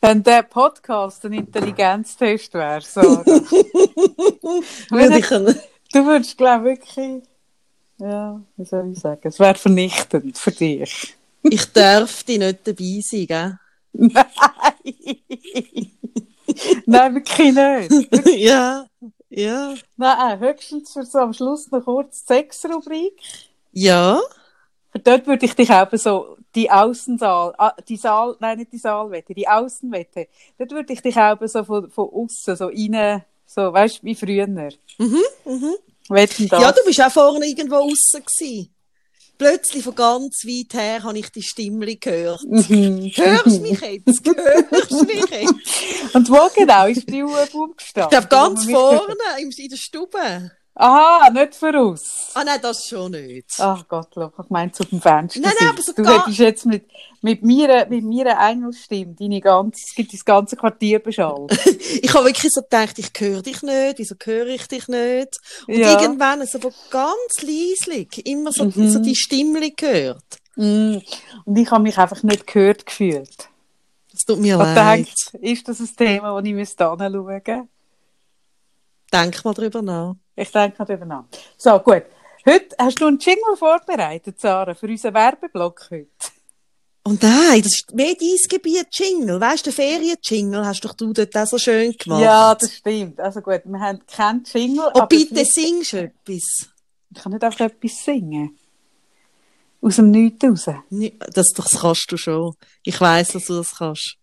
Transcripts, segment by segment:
Wenn der Podcast ein Intelligenztest wäre, so. Würde ich. Du würdest, glaube ich, wirklich, ja, wie soll ich sagen, es wäre vernichtend für dich. Ich dürfte nicht dabei sein, gell? Nein! Nein, wirklich nicht. ja, ja. Nein, höchstens für so am Schluss noch kurz die Sexrubrik. Ja. Dort würde ich dich eben so, die Außensaal, ah, die Saal, nein, nicht die Saalwette, die Außenwette, dort würde ich dich eben so von, von außen so rein, so, weißt du, wie früher. Mhm, mhm. Wetten das? Ja, du bist auch vorne irgendwo außen gewesen. Plötzlich von ganz weit her habe ich die Stimme gehört. Mhm. Hörst du mich jetzt? Hörst du mich jetzt? Und wo genau ist die Ich gestanden? glaube, ganz vorne in der Stube. Aha, nicht voraus. Ah, nein, das schon nicht. Ach Gott, ich meine zu dem Fenster. Nein, nein, aber so du hättest jetzt mit, mit mir, mit mir Engelstimme deine ganze, es gibt das ganze Quartier beschallt. Ich habe wirklich so gedacht, ich höre dich nicht, wieso höre ich dich nicht? Und Ja. irgendwann so von ganz leislich immer so, Mhm. so die Stimme gehört. Mm. Und ich habe mich einfach nicht gehört gefühlt. Es tut mir Ich leid. denke, ist das ein Thema, das ich anschauen müsste? Denk mal drüber nach. Ich denke darüber nach. So, gut. Heute hast du einen Jingle vorbereitet, Sarah, für unseren Werbeblock heute. Und nein, das ist mehr dein Gebiet, Jingle. Weißt du, den Ferien-Jingle hast doch du dort auch so schön gemacht. Ja, das stimmt. Also gut, wir haben keinen Jingle. Oh, bitte vielleicht- singst du etwas. Ich kann nicht einfach etwas singen. Aus dem Nichts raus. Das, das kannst du schon. Ich weiss, dass du das kannst.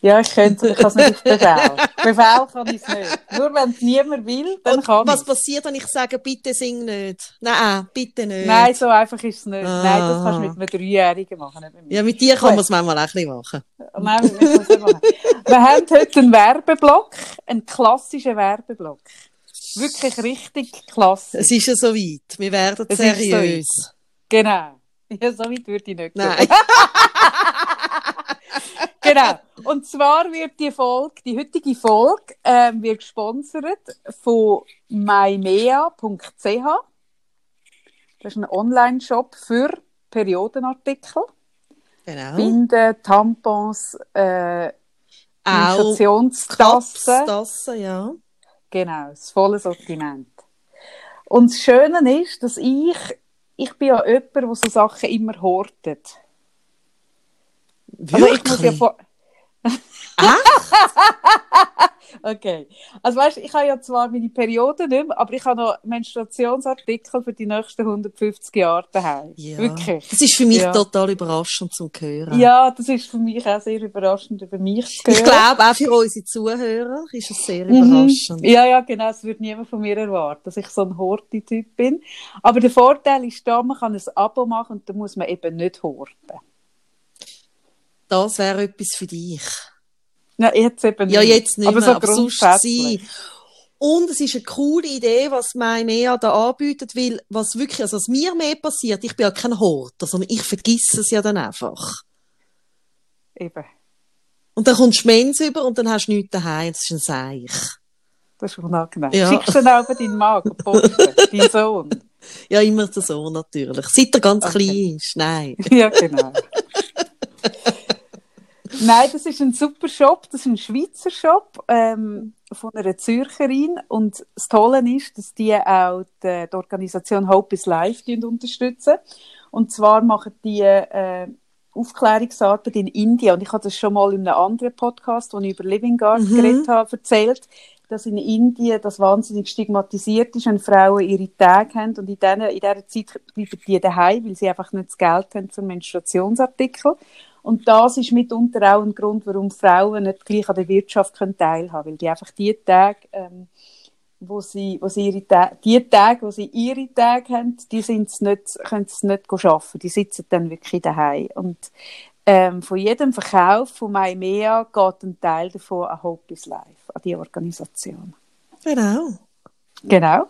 Ja, ich könnte, ich kann es nicht auf Befehl. Befehl kann ich es nicht. Nur wenn es niemand will, dann Und kann was ich passiert, wenn ich sage, bitte sing nicht? Nein, bitte nicht. Nein, so einfach ist es nicht. Ah. Nein, das kannst du mit einem Dreijährigen machen, nicht mit mir. Ja, mit dir kann man es manchmal auch ein bisschen machen. Nein, wir müssen es nicht machen. Wir haben heute einen Werbeblock, einen klassischen Werbeblock. Wirklich richtig klassisch. Es ist ja so weit. Wir werden Es ist so seriös. Genau. Ja, so weit würde ich nicht. Nein. Genau. Und zwar wird die Folge, die heutige Folge, ähm, wird gesponsert von mymea.ch. Das ist ein Online-Shop für Periodenartikel. Genau. Binden, Tampons, äh. Tassen, ja. Genau, das volle Sortiment. Und das Schöne ist, dass ich, ich bin ja jemand, der so Sachen immer hortet. Also ich muss ja Wirklich? vor Okay. Also weißt, ich habe ja zwar meine Periode nicht mehr, aber ich habe noch Menstruationsartikel für die nächsten 150 Jahre daheim. Ja. Wirklich. Das ist für mich Ja. total überraschend zum Hören. Ja, das ist für mich auch sehr überraschend, über mich zu hören. Ich glaube, auch für unsere Zuhörer ist es sehr Mhm. überraschend. Ja, ja, genau. Es würde niemand von mir erwarten, dass ich so ein Horti-Typ bin. Aber der Vorteil ist da, man kann ein Abo machen und da muss man eben nicht horten. Das wäre etwas für dich. Nein, jetzt eben Ja, jetzt nicht aber mehr, so aber sonst sein. Und es ist eine coole Idee, was MyMea da anbietet, weil was wirklich, also was mir mehr passiert, ich bin ja kein Horter, sondern ich vergesse es ja dann einfach. Eben. Und dann kommst du Mens über und dann hast du nichts daheim, das ist ein Seich. Das ist unangenehm. Ja. Schickst du dann auch deinen Mann posten, deinen Sohn? Ja, immer der Sohn natürlich. Seit er ganz Okay. klein ist, nein. Ja, genau. Nein, das ist ein super Shop. Das ist ein Schweizer Shop ähm, von einer Zürcherin. Und das Tolle ist, dass die auch die, die Organisation Hope is Life unterstützen. Und zwar machen die äh, Aufklärungsarbeit in Indien. Und ich habe das schon mal in einem anderen Podcast, wo ich über Living Guard Mhm. geredet habe, erzählt, dass in Indien das wahnsinnig stigmatisiert ist, wenn Frauen ihre Tage haben. Und in, denen, in dieser Zeit bleiben die daheim, weil sie einfach nicht das Geld haben für Menstruationsartikel. Und das ist mitunter auch ein Grund, warum Frauen nicht gleich an der Wirtschaft können teilhaben können, weil die einfach die Tage, ähm, wo sie, wo sie ihre Ta die Tage, wo sie ihre Tage haben, die sind's nicht, können sie nicht arbeiten. Die sitzen dann wirklich daheim. Und ähm, von jedem Verkauf von MyMea geht ein Teil davon an Hope is Life, an die Organisation. Genau. Genau.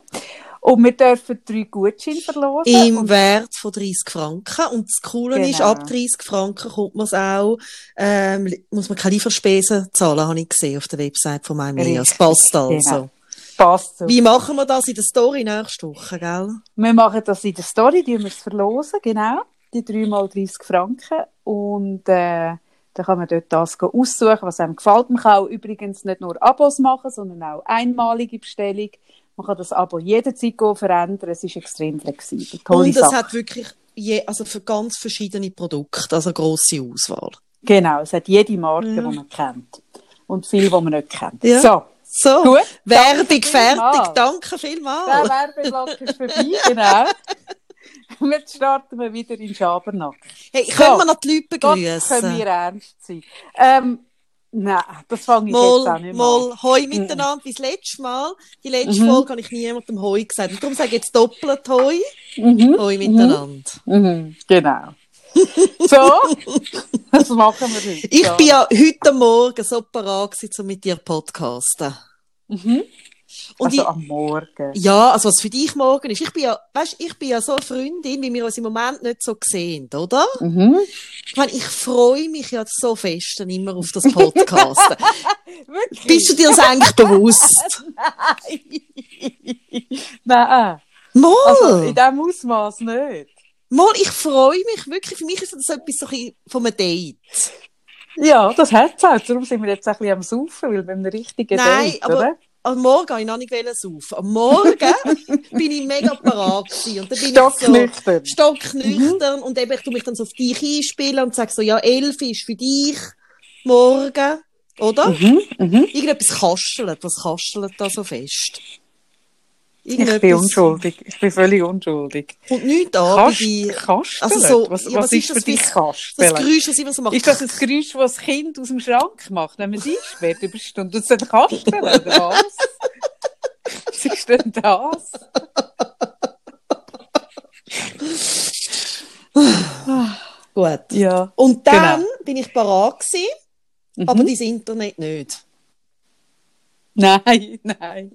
Und wir dürfen drei Gutscheine verlosen. Im Wert von 30 Franken. Und das Coole ist, Genau. ab 30 Franken kommt man es auch, ähm, muss man keine Lieferspesen zahlen, habe ich gesehen auf der Website von meinem Richtig, Es passt also. genau. passt so. Wie machen wir das in der Story nächste Woche, gell? Wir machen das in der Story, die wir es verlosen, genau. Die 3 mal 30 Franken. Und äh, Dann kann man dort das aussuchen, was einem gefällt. Man kann auch übrigens nicht nur Abos machen, sondern auch einmalige Bestellung. Man kann das Abo jederzeit verändern. Es ist extrem flexibel. Tolle Und es Sache. hat wirklich je, also für ganz verschiedene Produkte, also grosse Auswahl. Genau, es hat jede Marke, Ja. die man kennt. Und viel, die man nicht kennt. Ja. So, So, Gut, Werbung danke fertig, vielmals. danke der vielmals. Werbeblock ist vorbei, genau. Und jetzt starten wir wieder in Schabernack. Hey, So. können wir noch die Leute Gott, können begrüßen? wir ernst sein. Ähm, nein, das fange ich jetzt auch Mal, nicht mal mal. Hoi miteinander, wie das letzte Mal. Die letzte Mhm. Folge habe ich niemandem Hoi gesagt. Und darum sage ich jetzt doppelt Hoi. Mhm. Hoi miteinander. Mhm. Genau. So, das machen wir heute. Ich so. bin ja heute Morgen so parat gewesen, um mit dir podcasten. Mhm. Und also ich, am Morgen. ja, also was für dich morgen ist. Ich bin ja, weißt, ich bin ja so eine Freundin, wie wir uns im Moment nicht so sehen, oder? Mhm. Ich meine, ich freue mich ja so fest dann immer auf das. Wirklich? Bist du dir das eigentlich bewusst? Nein. Mal! Also in diesem Ausmaß nicht. Mal, ich freue mich wirklich. Für mich ist das etwas so ein von einem Date. Ja, das hat es auch. Darum sind wir jetzt ein bisschen am Saufen, weil wir einem richtigen Nein, Date, aber oder? Am Morgen wollte ich noch nicht saufen. Am Morgen bin ich mega parat gewesen. Und dann bin Stocknüchtern. ich so stocknüchtern und eben, ich tue mich dann so auf dich einspielen und sage so, ja, elf ist für dich morgen, oder? Mhm, mhm. Irgendetwas kastelt. Was kastelt da so fest? Ich bin unschuldig. Ich bin völlig unschuldig. Kommt nichts an bei Kast. Kasteln? Also so- was, ja, was, was ist ist für das dich für- Das Kasteln? Geräusch, das immer so macht. Ist das ein Geräusch, das das Kind aus dem Schrank macht, wenn man es einsperrt über Stunden? Das ist Kasteln, oder was? Was ist denn das? Gut. Ja. Und dann Genau. bin ich parat gewesen, Mhm. aber dein Internet nicht. Nein, nein.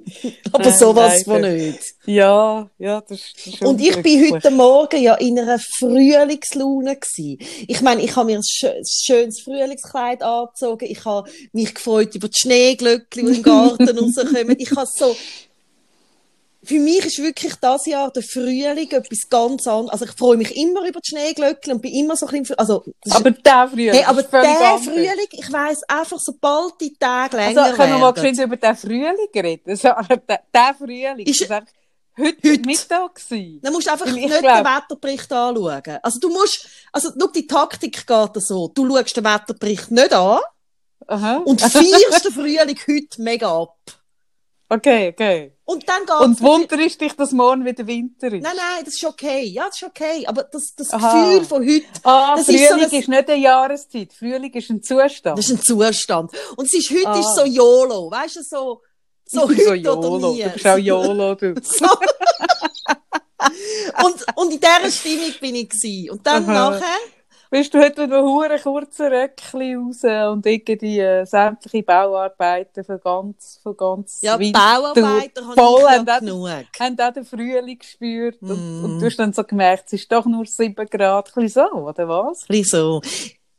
Aber Nein, sowas von leider. nicht. Ja, ja, das, ist Und ich bin heute Morgen ja in einer Frühlingslaune gsi. Ich meine, ich habe mir ein schö- schönes Frühlingskleid angezogen. Ich habe mich gefreut über die Schneeglöckchen, die im Garten rauskommen. Ich habe so, für mich ist wirklich das Jahr der Frühling etwas ganz anderes. Also ich freue mich immer über die Schneeglöckchen und bin immer so ein bisschen, also, Aber der Frühling hey, aber der. Frühling, ich weiss einfach, sobald die Tage länger Also, können wir mal geschwind über den Frühling reden? Also, der, der Frühling Ist- ist eigentlich heute, Heute. Mittag gewesen. Dann musst du einfach nicht ich den glaub- Wetterbericht anschauen. Also du musst, also schau, die Taktik geht so. Du schaust den Wetterbericht nicht an Aha. und feierst den Frühling heute mega ab. Okay, okay. Und dann geht's Und dir- Wunder ist dich, dass morgen wieder Winter ist? Nein, nein, das ist okay. Ja, das ist okay. Aber das, das Aha. Gefühl von heute, Ah, Das ist Frühling so ist, ein- nicht eine Jahreszeit. Frühling ist ein Zustand. das ist ein Zustand. Und es ist, heute Ah. ist so YOLO. Weißt du, so, so heute oder YOLO. nie. Du bist auch YOLO, du. So. und, und in dieser Stimmung bin ich gewesen. Und dann Aha. nachher, Bist du heute noch hure kurze Röckchen raus und irgendwie äh, sämtliche Bauarbeiten von ganz, von ganz ja, Winter Bauarbeiter voll haben auch- genug. haben auch den Frühling gespürt und, Mm. und du hast dann so gemerkt, es ist doch nur 7 Grad, ein so, oder was? Ein so.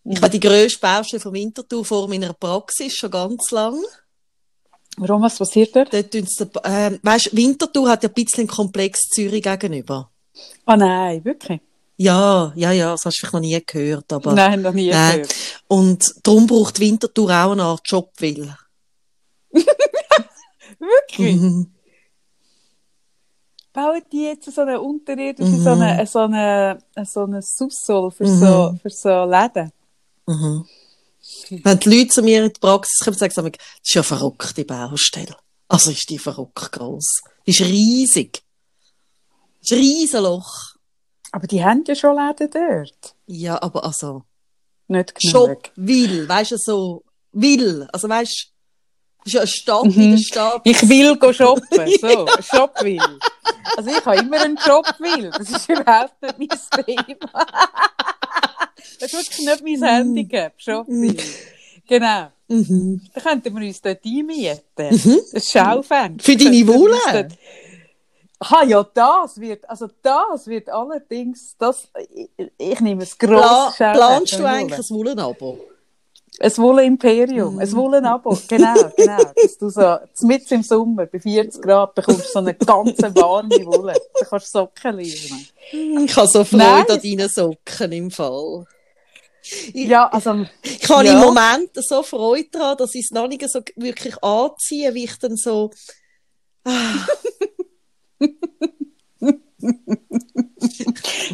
Ich habe die grösste Baustelle von Winterthur vor meiner Praxis schon ganz lang. Warum, was passiert dort? Dort tun's der, ähm, weisst, Winterthur hat ja ein bisschen einen Komplex Zürich gegenüber. Ah nein, wirklich? Ja, ja, ja, das hast du vielleicht noch nie gehört, aber. Nein, noch nie Nein. gehört. Und darum braucht Winterthur auch eine Art Jobwill. Wirklich? Mhm. Bauen die jetzt so eine unterirdische, Mhm. so eine, so eine, so eine Subsol für Mhm. so, für so Läden? Mhm. Wenn die Leute zu mir in die Praxis kommen, sagen sie mir, das ist ja eine verrückte Baustelle. Also ist die verrückt gross. Die ist riesig. Das ist ein Riesenloch. Aber die haben ja schon Läden dort. Ja, aber also. Nicht genug. Shop will, weißt du, so will. Also weißt das ist ja eine Stadt in Mhm. der Stadt. Ich will go shoppen. So, Shop will. Also ich habe immer einen Job will. Das ist überhaupt nicht mein Thema. Das ist wirklich nicht mein Handicap. Shop will. Genau. Mhm. Da könnten wir uns dort einmieten. Das Schaufenster. Für deine Könnten wir uns Wolle? dort- Ah ja, das wird, also das wird allerdings, das, ich, ich nehme ein Pla grosses Schaufenster. planst du mit eigentlich ein Wollenabo? Ein Wolle-Imperium, Mhm. ein Wollen-Abo, genau, genau. Dass du so, mitten im Sommer, bei 40 Grad, bekommst du so eine ganze warme Wolle. Da kannst du Socken liefern. Ich habe so Freude Nein. an deinen Socken im Fall. Ich, Ja, also, ich habe ja. im Moment so Freude daran, dass ich es noch nicht so wirklich anziehe, wie ich dann so. Ah,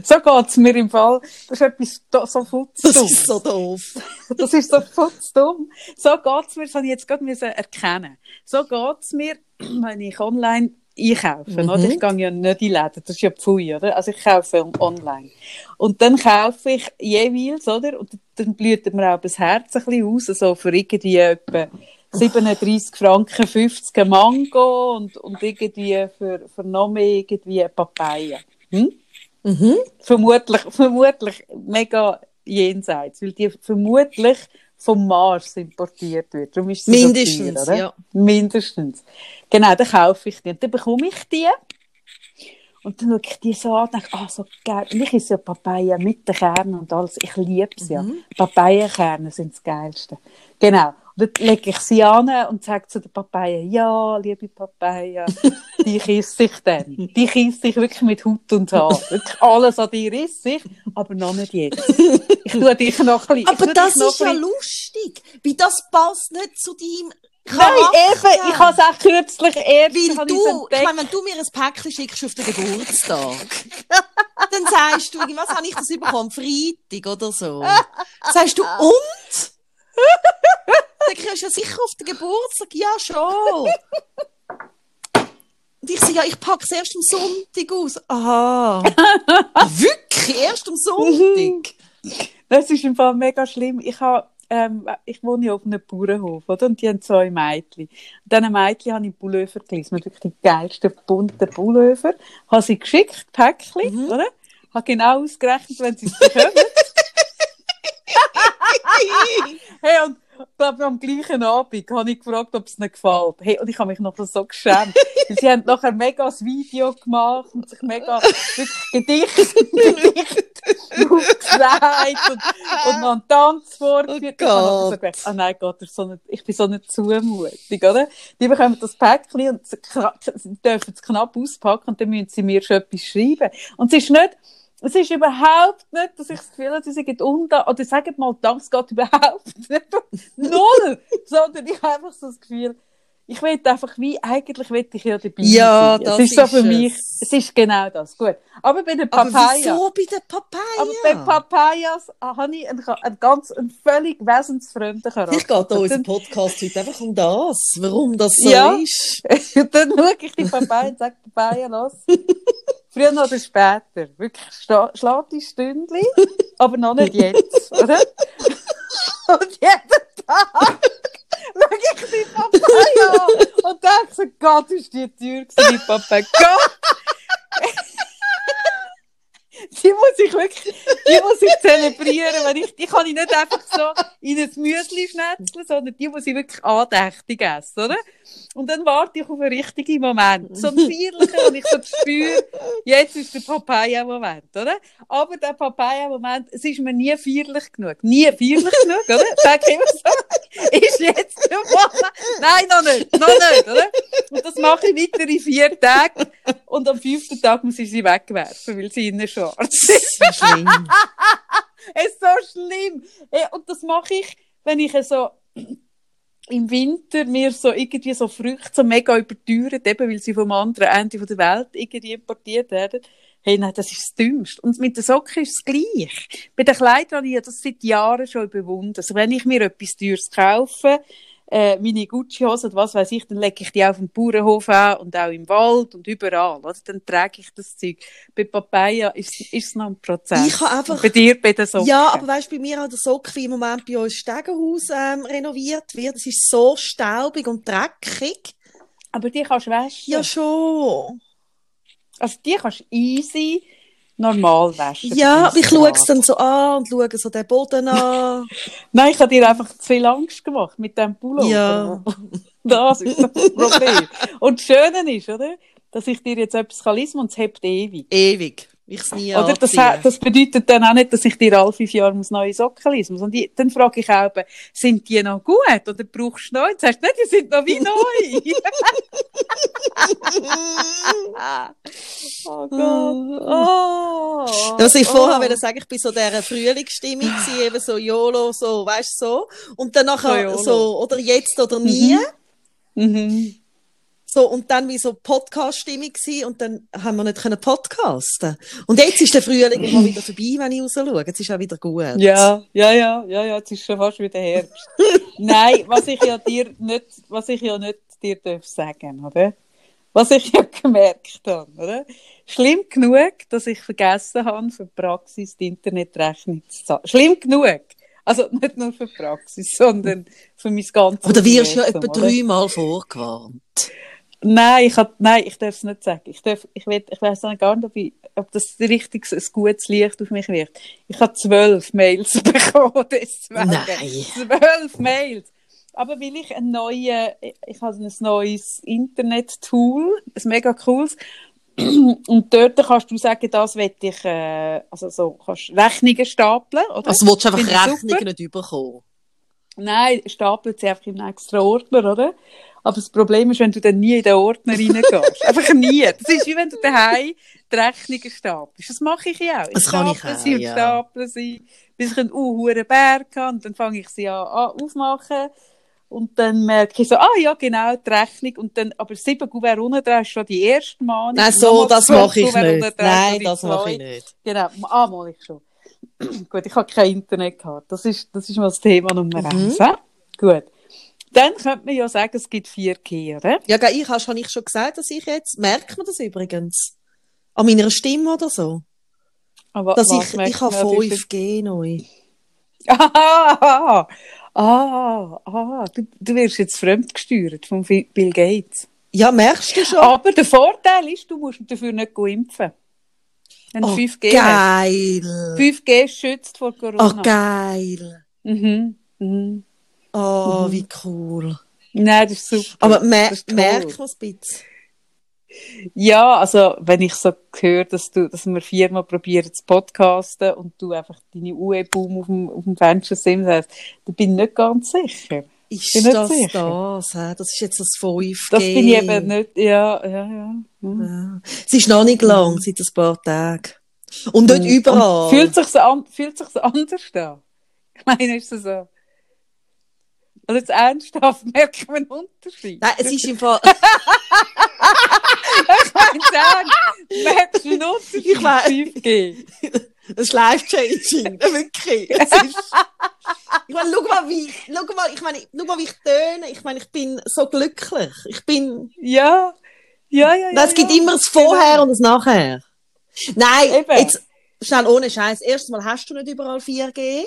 so geht's mir im Fall. Das ist etwas so das futzdumm. ist so doof. Das ist so futzdumm. So geht's mir, das habe ich jetzt gerade müssen erkennen. So geht's mir, wenn ich online einkaufe, Mhm. oder? Ich gehe ja nicht in Läden, das ist ja Pfui, oder? Also ich kaufe online. Und dann kaufe ich jeweils, oder? Und dann blüht mir auch das Herz ein bisschen aus, so für irgendwie etwa 37 Franken 50 ein Mango und, und irgendwie für, für noch mehr irgendwie Papaya. Hm? Mhm. vermutlich, vermutlich mega jenseits, weil die vermutlich vom Mars importiert wird. Darum ist sie so Mindestens, teuer, oder? ja. Mindestens. Genau, dann kaufe ich die. Und dann bekomme ich die. Und dann schaue ich die so an und denke, ah, so geil. Und ich esse ja Papaya mit den Kernen und alles. Ich liebe es ja. Mhm. Papaya-Kerne sind das Geilste. Genau. Dann lege ich sie an und sage zu der Papaya, ja, liebe Papaya, die kisse ich dann. Die kisse ich wirklich mit Haut und Haar. Wirklich alles an dir esse ich, aber noch nicht jetzt. Ich tue dich noch ein bisschen. Aber das ist ja lustig, weil das passt nicht zu deinem Nein, Charakter. eben, ich habe es auch kürzlich erst Weil du, ich meine, wenn du mir ein Päckchen schickst auf den Geburtstag, dann sagst du, was habe ich das bekommen? Am Freitag oder so. Sagst du, und? Du ja sicher auf den Geburtstag. Ja, schon. Und ich sage, ja, ich packe es erst am Sonntag aus. Aha. Ah, wirklich? Erst am Sonntag? Das ist im Fall mega schlimm. Ich, habe, ähm, ich wohne ja auf einem Bauernhof, oder? Und die haben zwei Mädchen. Und diesen Mädchen habe ich Pullover gelesen. Wirklich die geilsten bunten Pullover. Habe sie geschickt, Päckchen, oder? Habe genau ausgerechnet, wenn sie es bekommen. hey, und glaub, am gleichen Abend habe ich gefragt, ob es ihnen gefällt. Hey, und ich habe mich noch so geschämt. Sie haben nachher mega ein Video gemacht und sich mega Gedicht, Gedicht aufgesagt und, und noch einen Tanz vorgeführt. Oh Ich gedacht, ah nein Gott, so ich bin so eine Zumutung, oder? Die bekommen das Päckchen und sie dürfen es knapp auspacken und dann müssen sie mir schon etwas schreiben. Und es ist nicht, es ist überhaupt nicht, dass ich das Gefühl habe, sie sind unten, oder sagen mal, das geht überhaupt nicht. Null! Sondern ich habe einfach so das Gefühl, ich will einfach wie, eigentlich will ich ja dabei Ja, sein. das es ist so ist für es. mich, es ist genau das. Gut. Aber bei der Aber Papaya. wieso bei den Papaya? Aber bei Papayas habe ich einen, einen ganz, einen völlig wesensfremden Charakter. Vielleicht geht da unser Podcast heute einfach um das, warum das so Ja. ist. dann schaue ich die Papaya und sage, Papaya, los. Früher oder später. Wirklich, schlag die Stündli, aber noch nicht jetzt, oder? Und jeden Tag schaue ich die Papaya an und denke so, Gott, ist die teuer gewesen, Papaya. Gott! Die muss ich wirklich, die muss ich zelebrieren, wenn ich, die kann ich nicht einfach so in ein Müsli schnetzeln, sondern die muss ich wirklich andächtig essen, oder? Und dann warte ich auf einen richtigen Moment. So einen feierlichen, wo ich so spüre, jetzt ist der Papaya-Moment, oder? Aber der Papaya-Moment, es ist mir nie feierlich genug. Nie feierlich genug, oder? Sag ich immer so, ist jetzt der Moment? Nein, noch nicht, noch nicht, oder? Und das mache ich weitere vier Tage. Und am fünften Tag muss ich sie wegwerfen, weil sie innen schwarz. Das ist ja schlimm. Es ist so schlimm. Ey, Und das mache ich, wenn ich so im Winter mir so irgendwie so Früchte so mega überteuert, eben weil sie vom anderen Ende der Welt irgendwie importiert werden. Hey, nein, das ist das Dümmste. Und mit den Socken ist es gleich. Bei den Kleidern habe ich das seit Jahren schon überwunden. Also wenn ich mir etwas Teures kaufe, äh, meine Gucci-Hose oder was weiß ich, dann lege ich die auf dem Bauernhof an und auch im Wald und überall. Oder? Dann trage ich das Zeug. Bei Papaya ist, ist es noch ein Prozess. Ich habe einfach- Und Bei dir, bei den Socken. Ja, aber weißt, bei mir an der Socke, wie im Moment bei uns Stegenhaus ähm, renoviert wird, es ist so staubig und dreckig. aber die kannst du waschen. Ja, schon. Also die kannst du easy normal waschen. Ja, aber ich schaue es dann so an und schaue so den Boden an. Nein, ich habe dir einfach zu viel Angst gemacht mit dem Pullover. Ja. Das ist das Problem. Und das Schöne ist, oder? Dass ich dir jetzt etwas kann lesen und es hebt ewig. Ewig. Ich es nie Oder das, das bedeutet dann auch nicht, dass ich dir alle fünf Jahre muss neue Socken lesen muss. Und dann frage ich auch, eben, sind die noch gut oder brauchst du neue? Du sagst, nein, die sind noch wie neu. oh Gott. Oh. Was ich vorher oh. wollte sagen, ich bin so dieser Frühlingsstimmung gewesen, eben so YOLO, so, weißt du, so. Und dann nachher So so, oder jetzt oder nie. Mhm. So, und dann wie so Podcast-Stimmung gewesen, und dann haben wir nicht können podcasten. Und jetzt ist der Frühling mal wieder vorbei, wenn ich raus schaue. Jetzt ist auch wieder gut. Ja, ja, ja, ja, ja, jetzt ist schon fast wieder Herbst. Nein, was ich ja dir nicht, was ich ja nicht dir darf sagen, oder? Was ich ja gemerkt habe, oder? Schlimm genug, dass ich vergessen habe, für die Praxis die Internetrechnung zu zahlen. Schlimm genug. Also nicht nur für die Praxis, sondern für mein ganzes Aber da wirst du ja etwa oder? dreimal vorgewarnt. Nein, ich hab, nein, ich darf es nicht sagen. Ich darf, ich will, ich weiß auch gar nicht, ob, ich, ob das richtig ein gutes Licht auf mich wirkt. Ich habe zwölf Mails bekommen, deswegen. Nein. Zwölf Mails. Aber weil ich ein neues, ich habe ein neues Internet-Tool, ein mega cooles, und dort kannst du sagen, das will ich, äh, also so, kannst Rechnungen stapeln, oder? Also willst du einfach. Rechnungen nicht überkommen? Nein, stapelt sie einfach im nächsten Ordner, oder? Aber das Problem ist, wenn du dann nie in den Ordner reingehst. einfach nie. Das ist wie wenn du daheim die Rechnungen stapelst. Das mache ich ja auch. Das kann ich auch, sie und ja. staple sie, bis ich einen unhuren Berg habe. Und dann fange ich sie an, an aufmachen. Und dann merke ich so, ah ja, genau, die Rechnung. Und dann, aber sieben Kuvert unten dran ist schon die erste Mahnung. Nein, so, das mache ich Kuvert nicht. Nein, das mache ich nicht. Genau, ah, mal ich schon. Gut, ich habe kein Internet gehabt. Das ist, das ist mal das Thema Nummer Mhm. eins. Gut. Dann könnte man ja sagen, es gibt 4G, oder? Ja, ich habe ich schon gesagt, dass ich jetzt, merkt man das übrigens? An meiner Stimme oder so? Aber Dass ich, ich habe man an deiner 5G neu. Ah, ah, ah, du, du wirst jetzt fremdgesteuert von Bill Gates. Ja, merkst du schon? Aber der Vorteil ist, du musst dafür nicht impfen. Wenn Oh, 5G hast. geil. 5G schützt vor Corona. Oh, geil. Mhm. Mhm. Oh, wie cool. Nein, das ist super. Aber mer ist merkt man es ein bisschen? Ja, also wenn ich so höre, dass du, dass wir viermal probieren zu podcasten und du einfach deine UE-Boom auf dem, auf dem Fenster siehst, dann bin ich nicht ganz sicher. Ist Bin das das? Das ist jetzt das 5G. Das bin ich eben nicht, ja, ja, ja. Mhm. Ja. Es ist noch nicht lang, seit ein paar Tagen. Und nicht Und überall. Fühlt sich an, fühlt sich anders an? Ich meine, ist es so. Also jetzt ernsthaft merkt man einen Unterschied. Nein, es ist im Fall. Ich meine, ernst, merkst du einen Unterschied? Ich mein- 5G. Es ist life-changing. Wirklich. Es ist, ich meine, schau mal, wie, schau mal, ich meine, schau mal, wie ich töne. Ich meine, ich bin so glücklich. Ich bin, Ja, ja, ja. ja es gibt ja. immer das Vorher und das Nachher. Nein, Eben. jetzt, schnell ohne Scheiß. Erstens mal hast du nicht überall 4G.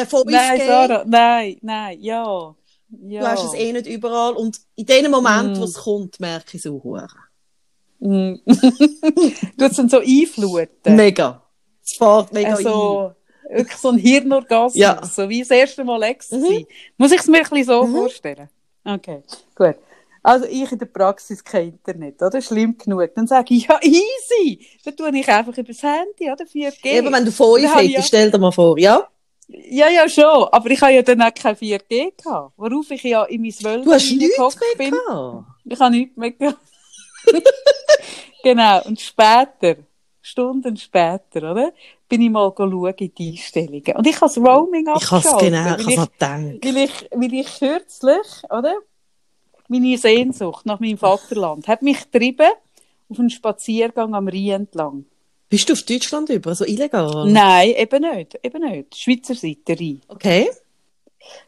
Äh, 5G. Nein, Sarah, nein, nein, ja. ja. Du hast es eh nicht überall. Und in dem Moment, Mm. wo es kommt, merke ich es auch. Mm. du es dann so einfluten. Mega. Es fährt mega Also, wirklich so ein Hirnorgasmus, Ja. so wie das erste Mal Ex Mhm. Muss ich es mir ein bisschen so Mhm. vorstellen? Okay, gut. Also ich in der Praxis kein Internet, oder? Schlimm genug. Dann sage ich, ja, easy. Dann tue ich einfach übers Handy, oder? 4G. ein. Eben, wenn du 5 Dann habe ich hättest, stell dir mal vor, ja? Ja, ja, schon. Aber ich habe ja dann auch kein 4G gehabt. Worauf ich ja in mein Wölkchen Du hast nichts mehr bin. gehabt. Ich habe nichts mehr gehabt. genau. Und später, Stunden später, oder? Bin ich mal schauen in die Einstellungen. Und ich habe das Roaming Ich habe es abgeschaltet. genau, weil ich habe weil ich, weil ich kürzlich, oder? Meine Sehnsucht nach meinem Vaterland hat mich getrieben auf einen Spaziergang am Rhein entlang. Bist du auf Deutschland über, so illegal? Nein, eben nicht, eben nicht. Schweizer Seite Rhein. Okay.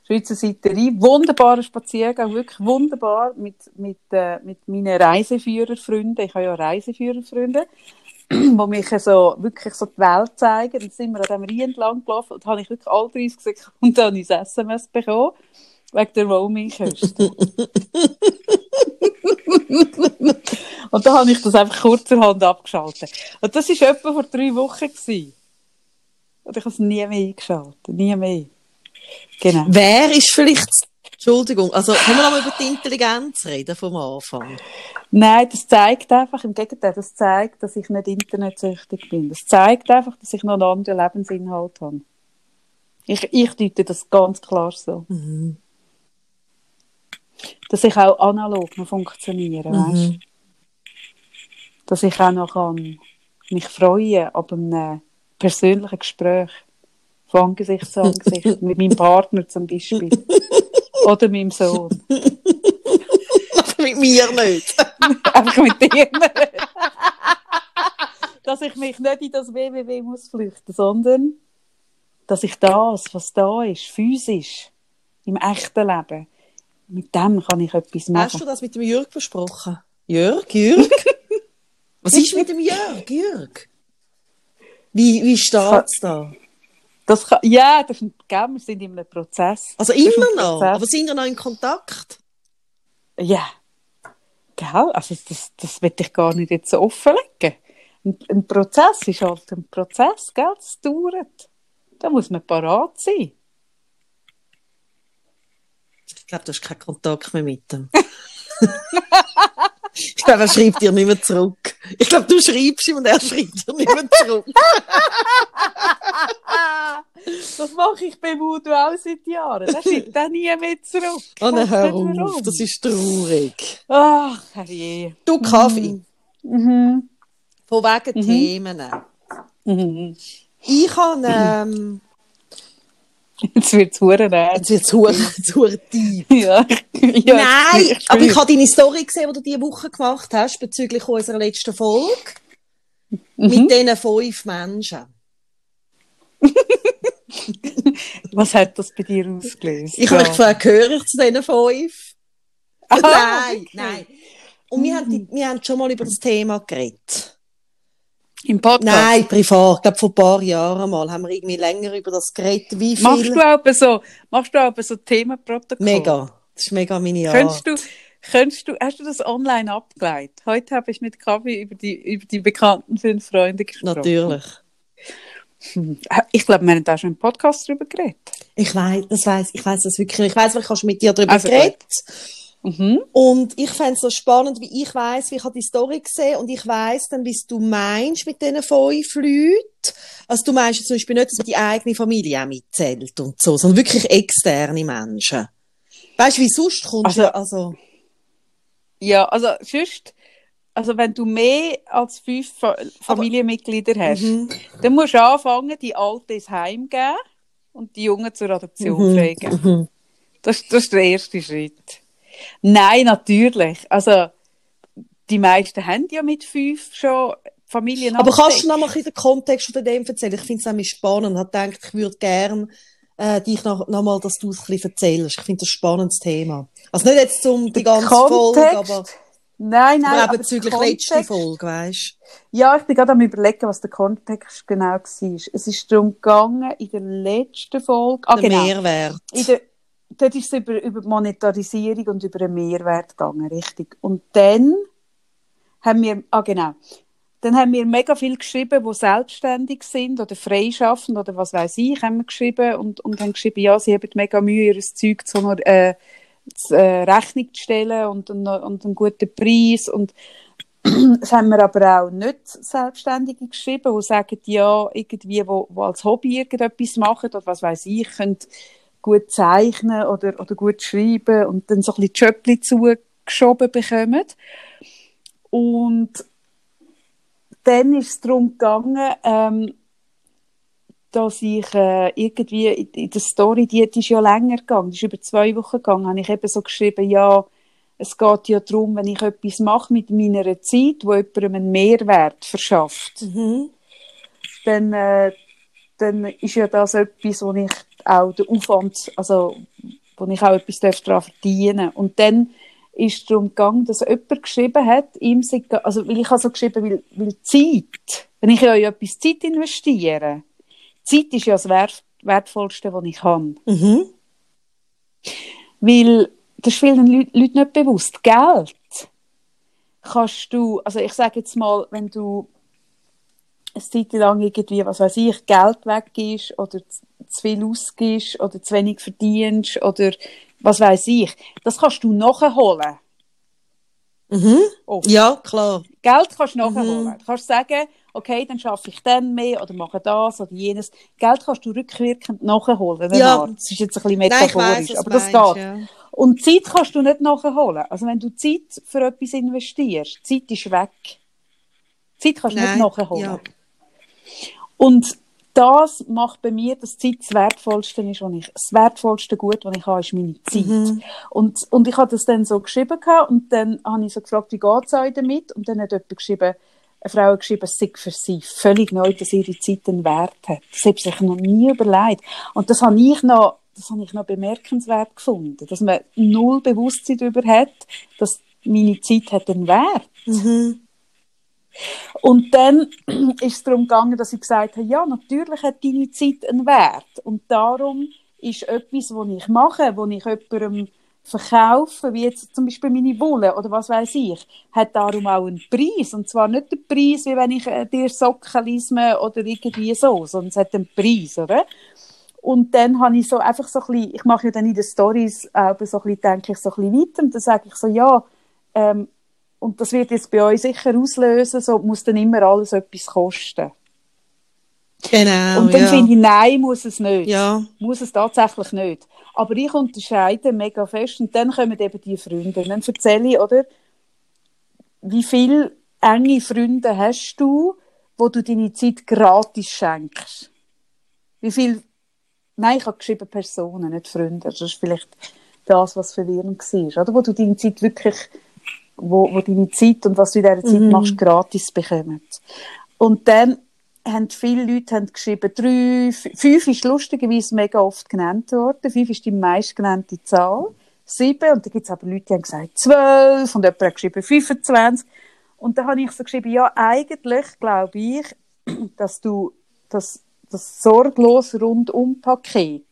Schweizer Seite rein. Wunderbarer Spaziergang, wirklich wunderbar mit, mit, äh, mit meinen Reiseführerfreunden. Ich habe ja Reiseführerfreunde, die mich so, wirklich so die Welt zeigen. Dann sind wir an diesem Rhein entlang gelaufen und habe ich wirklich all 30 Sekunden dann ein SMS bekommen. Wegen der Roaming-Kosten. und dann habe ich das einfach kurzerhand abgeschaltet. Und das war etwa vor drei Wochen. Gewesen. Und ich habe es nie mehr eingeschaltet. Nie mehr. Genau. Wer ist vielleicht Entschuldigung, also können wir noch mal über die Intelligenz reden vom Anfang? Nein, das zeigt einfach, im Gegenteil, das zeigt, dass ich nicht internetsüchtig bin. Das zeigt einfach, dass ich noch einen anderen Lebensinhalt habe. Ich, ich deute das ganz klar so. Mhm. Dass ich auch analog noch funktioniere, Mhm. weißt? Dass ich auch noch kann mich freuen ab einem persönlichen Gespräch. Von Angesicht zu Angesicht. mit meinem Partner zum Beispiel. Oder meinem Sohn. Mit mir nicht. Einfach mit dir. dass ich mich nicht in das WWW muss flüchten, sondern dass ich das, was da ist, physisch, im echten Leben, mit dem kann ich etwas Hast du machen. das mit dem Jörg besprochen? Jörg, Jörg? Was ist mit dem Jörg, Jörg? Wie, wie steht's da? Das kann, ja, das gell, wir sind in einem Prozess. Also immer noch? Prozess. Aber sind wir noch in Kontakt? Ja. Gell? Also das, das will ich gar nicht jetzt so offenlegen. Ein, ein Prozess ist halt ein Prozess, gell? Das dauert. Da muss man parat sein. Ich glaube, du hast keinen Kontakt mehr mit ihm. ich glaube, er schreibt dir nicht mehr zurück. Ich glaube, du schreibst ihm und er schreibt dir nicht mehr zurück. Das mache ich bei Voodoo auch seit Jahren. Der schreibt auch nie mehr zurück. Oh, nein, hör auf. Das ist traurig. Ach, herrje. Du, Kaffee. Mhm. Von wegen Mhm. Themen. Mhm. Ich habe, ähm, Jetzt wird es hure jetzt wird es zu tief. Ja. ja. Nein, ich aber ich habe deine Story gesehen, die du diese Woche gemacht hast, bezüglich unserer letzten Folge. Mhm. Mit diesen fünf Menschen. Was hat das bei dir ausgelöst? Ich habe mich gefragt, gehöre ich zu diesen fünf? Ah, nein, wirklich? nein. Und wir haben, wir haben schon mal über das Thema geredet. Im Podcast? Nein, privat. Ich glaube, vor ein paar Jahren mal haben wir irgendwie länger über das geredet. Wie viel? Machst du auch so, machst du auch so Themenprotokoll? Mega. Das ist mega meine Art. Könntest du, könntest du, hast du das online abgeleitet? Heute habe ich mit Kavi über die, über die bekannten fünf Freunde gesprochen. Natürlich. Hm. Ich glaube, wir haben da schon im Podcast drüber geredet. Ich weiß, das weiß, ich weiß das wirklich. Ich weiß, ich habe schon mit dir darüber Also geredet. Mhm. Und ich fände es so spannend, wie ich weiß, wie ich habe die Story gesehen und ich weiß dann, wie du meinst mit diesen fünf Leuten. Also du meinst zum Beispiel nicht, dass die eigene Familie auch mitzählt und so, sondern wirklich externe Menschen. Weißt du, wie sonst kommst Also- du, also, Ja, also sonst, also wenn du mehr als fünf Fa Familienmitglieder hast, Mhm. dann musst du anfangen, die Alten ins Heim geben und die Jungen zur Adoption Mhm. pflegen. Mhm. Das, das ist der erste Schritt. Nein, natürlich. Also, die meisten haben ja mit fünf schon Familien Aber kannst du noch mal ein bisschen den Kontext von dem erzählen? Ich finde es nämlich spannend und habe gedacht, ich würde gerne äh, dich noch, noch mal, dass du es ein bisschen erzählst. Ich finde das ein spannendes Thema. Also nicht jetzt um die ganze Folge, aber, Nein, nein, aber bezüglich der letzte Kontext- Folge, weißt Ja, ich bin gerade am überlegen, was der Kontext genau war. Es ist darum gegangen, in der letzten Folge, ah, Der genau, Mehrwert. in der, dort ist es über, über die Monetarisierung und über einen Mehrwert gegangen, richtig. Und dann haben wir, ah genau, dann haben wir mega viel geschrieben, die selbstständig sind oder freischaffend oder was weiß ich, haben wir geschrieben und, und haben geschrieben, ja, sie haben mega Mühe, ihr Zeug zu, äh, zu äh, Rechnung zu stellen und, und, und einen guten Preis und das haben wir aber auch nicht Selbstständige geschrieben, die sagen, ja, irgendwie, wo, wo als Hobby irgendetwas machen oder was weiß ich, können gut zeichnen oder, oder gut schreiben und dann so ein bisschen Jöppli zugeschoben bekommen. Und dann ist es darum gegangen, ähm, dass ich äh, irgendwie in, in der Story, die, die ist ja länger gegangen, die ist über zwei Wochen gegangen, habe ich eben so geschrieben, ja, es geht ja darum, wenn ich etwas mache mit meiner Zeit, wo jemandem einen Mehrwert verschafft, Mhm. dann, äh, dann ist ja das etwas, wo ich auch den Aufwand, also wo ich auch etwas darf daran verdienen Und dann ist es darum gegangen, dass jemand geschrieben hat, ihm sei, also weil ich habe so geschrieben, weil, weil Zeit, wenn ich ja in etwas Zeit investiere, Zeit ist ja das Wert, Wertvollste, was ich habe. Mhm. Weil das ist vielen Leu- Leuten nicht bewusst. Geld kannst du, also ich sage jetzt mal, wenn du eine Zeit lang irgendwie, was weiß ich, Geld weg ist oder zu viel ausgibst oder zu wenig verdienst oder was weiß ich. Das kannst du nachholen. Mhm. Ja, klar. Geld kannst du nachholen. Mhm. Du kannst sagen, okay, dann schaffe ich dann mehr oder mache das oder jenes. Geld kannst du rückwirkend nachholen. Ja. Das ist jetzt ein bisschen metaphorisch, Nein, weiss, aber das meinst, geht. Ja. Und Zeit kannst du nicht nachholen. Also wenn du Zeit für etwas investierst, Zeit ist weg. Zeit kannst du nicht nachholen. Ja. Und das macht bei mir, dass Zeit das Wertvollste ist, was ich, das wertvollste Gut, was ich habe, ist meine Zeit. Mhm. Und, und ich habe das dann so geschrieben gehabt, und dann habe ich so gefragt, wie geht es euch damit? Und dann hat jemand geschrieben, eine Frau hat geschrieben, es sei für sie völlig neu, dass ihre Zeit einen Wert hat. Das habe ich sich noch nie überlegt. Und das habe ich noch, das habe ich noch bemerkenswert gefunden, dass man null Bewusstsein darüber hat, dass meine Zeit hat einen Wert. Mhm. Und dann ist es darum gegangen, dass ich gesagt habe, ja, natürlich hat deine Zeit einen Wert. Und darum ist etwas, was ich mache, wo ich jemandem verkaufe, wie jetzt zum Beispiel meine Wolle oder was weiß ich, hat darum auch einen Preis. Und zwar nicht den Preis, wie wenn ich äh, dir Socken oder irgendwie so, sondern es hat einen Preis, oder? Und dann habe ich so einfach so ein bisschen, ich mache ja dann in den Stories auch so ein bisschen, denke ich so ein bisschen weiter und dann sage ich so, ja, ähm, und das wird jetzt bei euch sicher auslösen, so muss dann immer alles etwas kosten. Genau. Und dann ja. finde ich, nein, muss es nicht. Ja. Muss es tatsächlich nicht. Aber ich unterscheide mega fest und dann kommen eben die Freunde. Und dann erzähle ich, oder, wie viele enge Freunde hast du, wo du deine Zeit gratis schenkst? Wie viel, nein, ich habe geschrieben Personen, nicht Freunde. Das ist vielleicht das, was verwirrend war, oder? Wo du deine Zeit wirklich wo, wo deine Zeit und was du in dieser Zeit mhm. machst, gratis bekommen. Und dann haben viele Leute haben geschrieben, drei, fünf ist lustigerweise mega oft genannt worden. Fünf ist die meistgenannte Zahl. Sieben. Und dann gibt es aber Leute, die haben gesagt zwölf. Und jemand hat geschrieben 25. Und dann habe ich so geschrieben, ja, eigentlich glaube ich, dass du das, das sorglos Rundum-Paket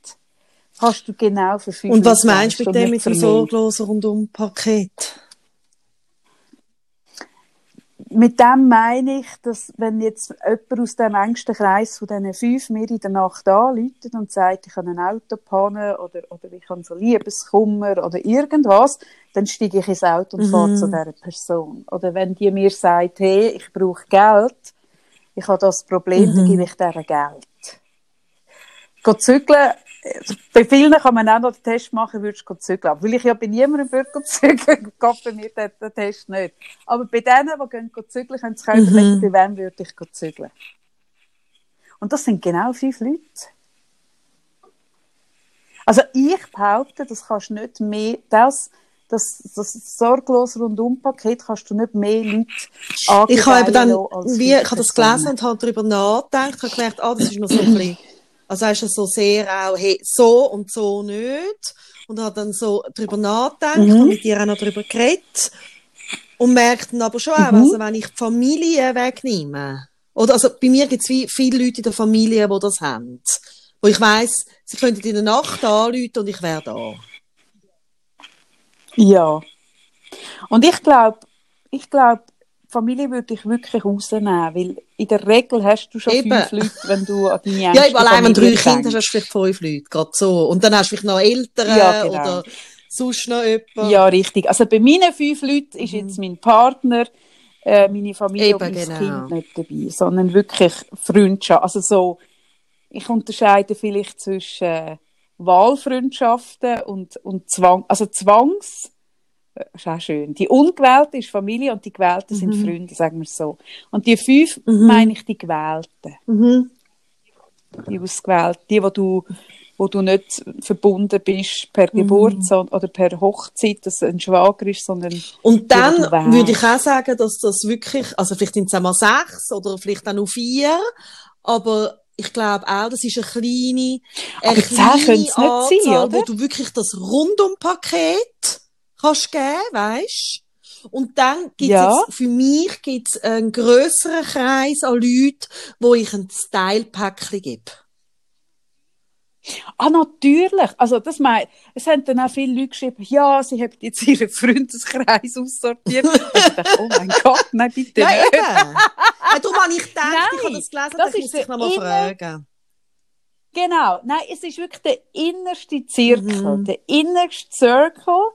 hast du genau für fünf Und was meinst du mit dem mit dem sorglos Rundum-Paket? Mit dem meine ich, dass wenn jetzt jemand aus dem engsten Kreis von diesen fünf mir in der Nacht anruft und sagt, ich habe eine Autopanne oder, oder ich habe so Liebeskummer oder irgendwas, dann steige ich ins Auto und mhm. fahre zu dieser Person. Oder wenn die mir sagt, hey, ich brauche Geld, ich habe das Problem, mhm. dann gebe ich dir Geld. Geht zügeln bei vielen kann man auch noch den Test machen, würdest du zügeln. Weil ich ja bei niemandem würde zügeln, geht bei mir der, der Test nicht. Aber bei denen, die gehen zügeln, können sie mhm. überlegen, bei wem würde ich zügeln. Und das sind genau fünf Leute. Also ich behaupte, das kannst du nicht mehr, das, das, das sorglos Rundum-Paket kannst du nicht mehr Leute angeben. Ich habe eben dann, wie, ich habe das gelesen und habe darüber nachgedacht, ich habe gemerkt, ah, das ist noch so ein bisschen also hast du so sehr auch, hey, so und so nicht. Und hat dann so drüber nachgedacht, mhm. habe mit dir auch noch drüber geredet. Und merkt dann aber schon auch, mhm. also wenn ich die Familie wegnehme, oder also bei mir gibt es viele Leute in der Familie, die das haben. Wo ich weiss, sie könnten in der Nacht anrufen und ich wäre da. Ja. Und ich glaube, ich glaube, Familie würde ich wirklich rausnehmen, weil in der Regel hast du schon eben. fünf Leute, wenn du an deine Ja, eben allein wenn du drei Kinder hast, hast du vielleicht fünf Leute, gerade so. Und dann hast du vielleicht noch Eltern ja, genau. oder sonst noch jemanden. Ja, richtig. Also bei meinen fünf Leuten ist jetzt mhm. mein Partner, äh, meine Familie eben, und mein genau. Kind nicht dabei, sondern wirklich Freundschaft. Also so, ich unterscheide vielleicht zwischen Wahlfreundschaften und, und Zwang, also Zwangs das ist auch schön. Die Ungewählte ist Familie und die Gewählten mhm. sind Freunde, sagen wir so. Und die fünf mhm. meine ich die Gewählten. Mhm. Die Ausgewählten, die, wo du, wo du nicht verbunden bist per mhm. Geburt oder per Hochzeit, dass ein Schwager ist, sondern. Und dann die, würde ich auch sagen, dass das wirklich, also vielleicht sind es einmal sechs oder vielleicht auch nur vier, aber ich glaube auch, das ist eine kleine, eine aber kleine Anzahl, sein, wo du wirklich das Rundumpaket kannst geben, weisst? Und dann gibt's ja. jetzt, für mich gibt's einen grösseren Kreis an Leuten, wo ich ein Style-Päckchen gebe. Ah, natürlich. Also, das mein, es haben dann auch viele Leute geschrieben, ja, sie haben jetzt ihren Freundeskreis aussortiert. ich dachte, oh mein Gott, nein, bitte ja, nicht. Eben. Ja, darum habe ich gedacht, nein, ich habe das gelesen, das ich muss dich nochmal fragen. Genau, nein, es ist wirklich der innerste Zirkel, mhm. der innerste Circle,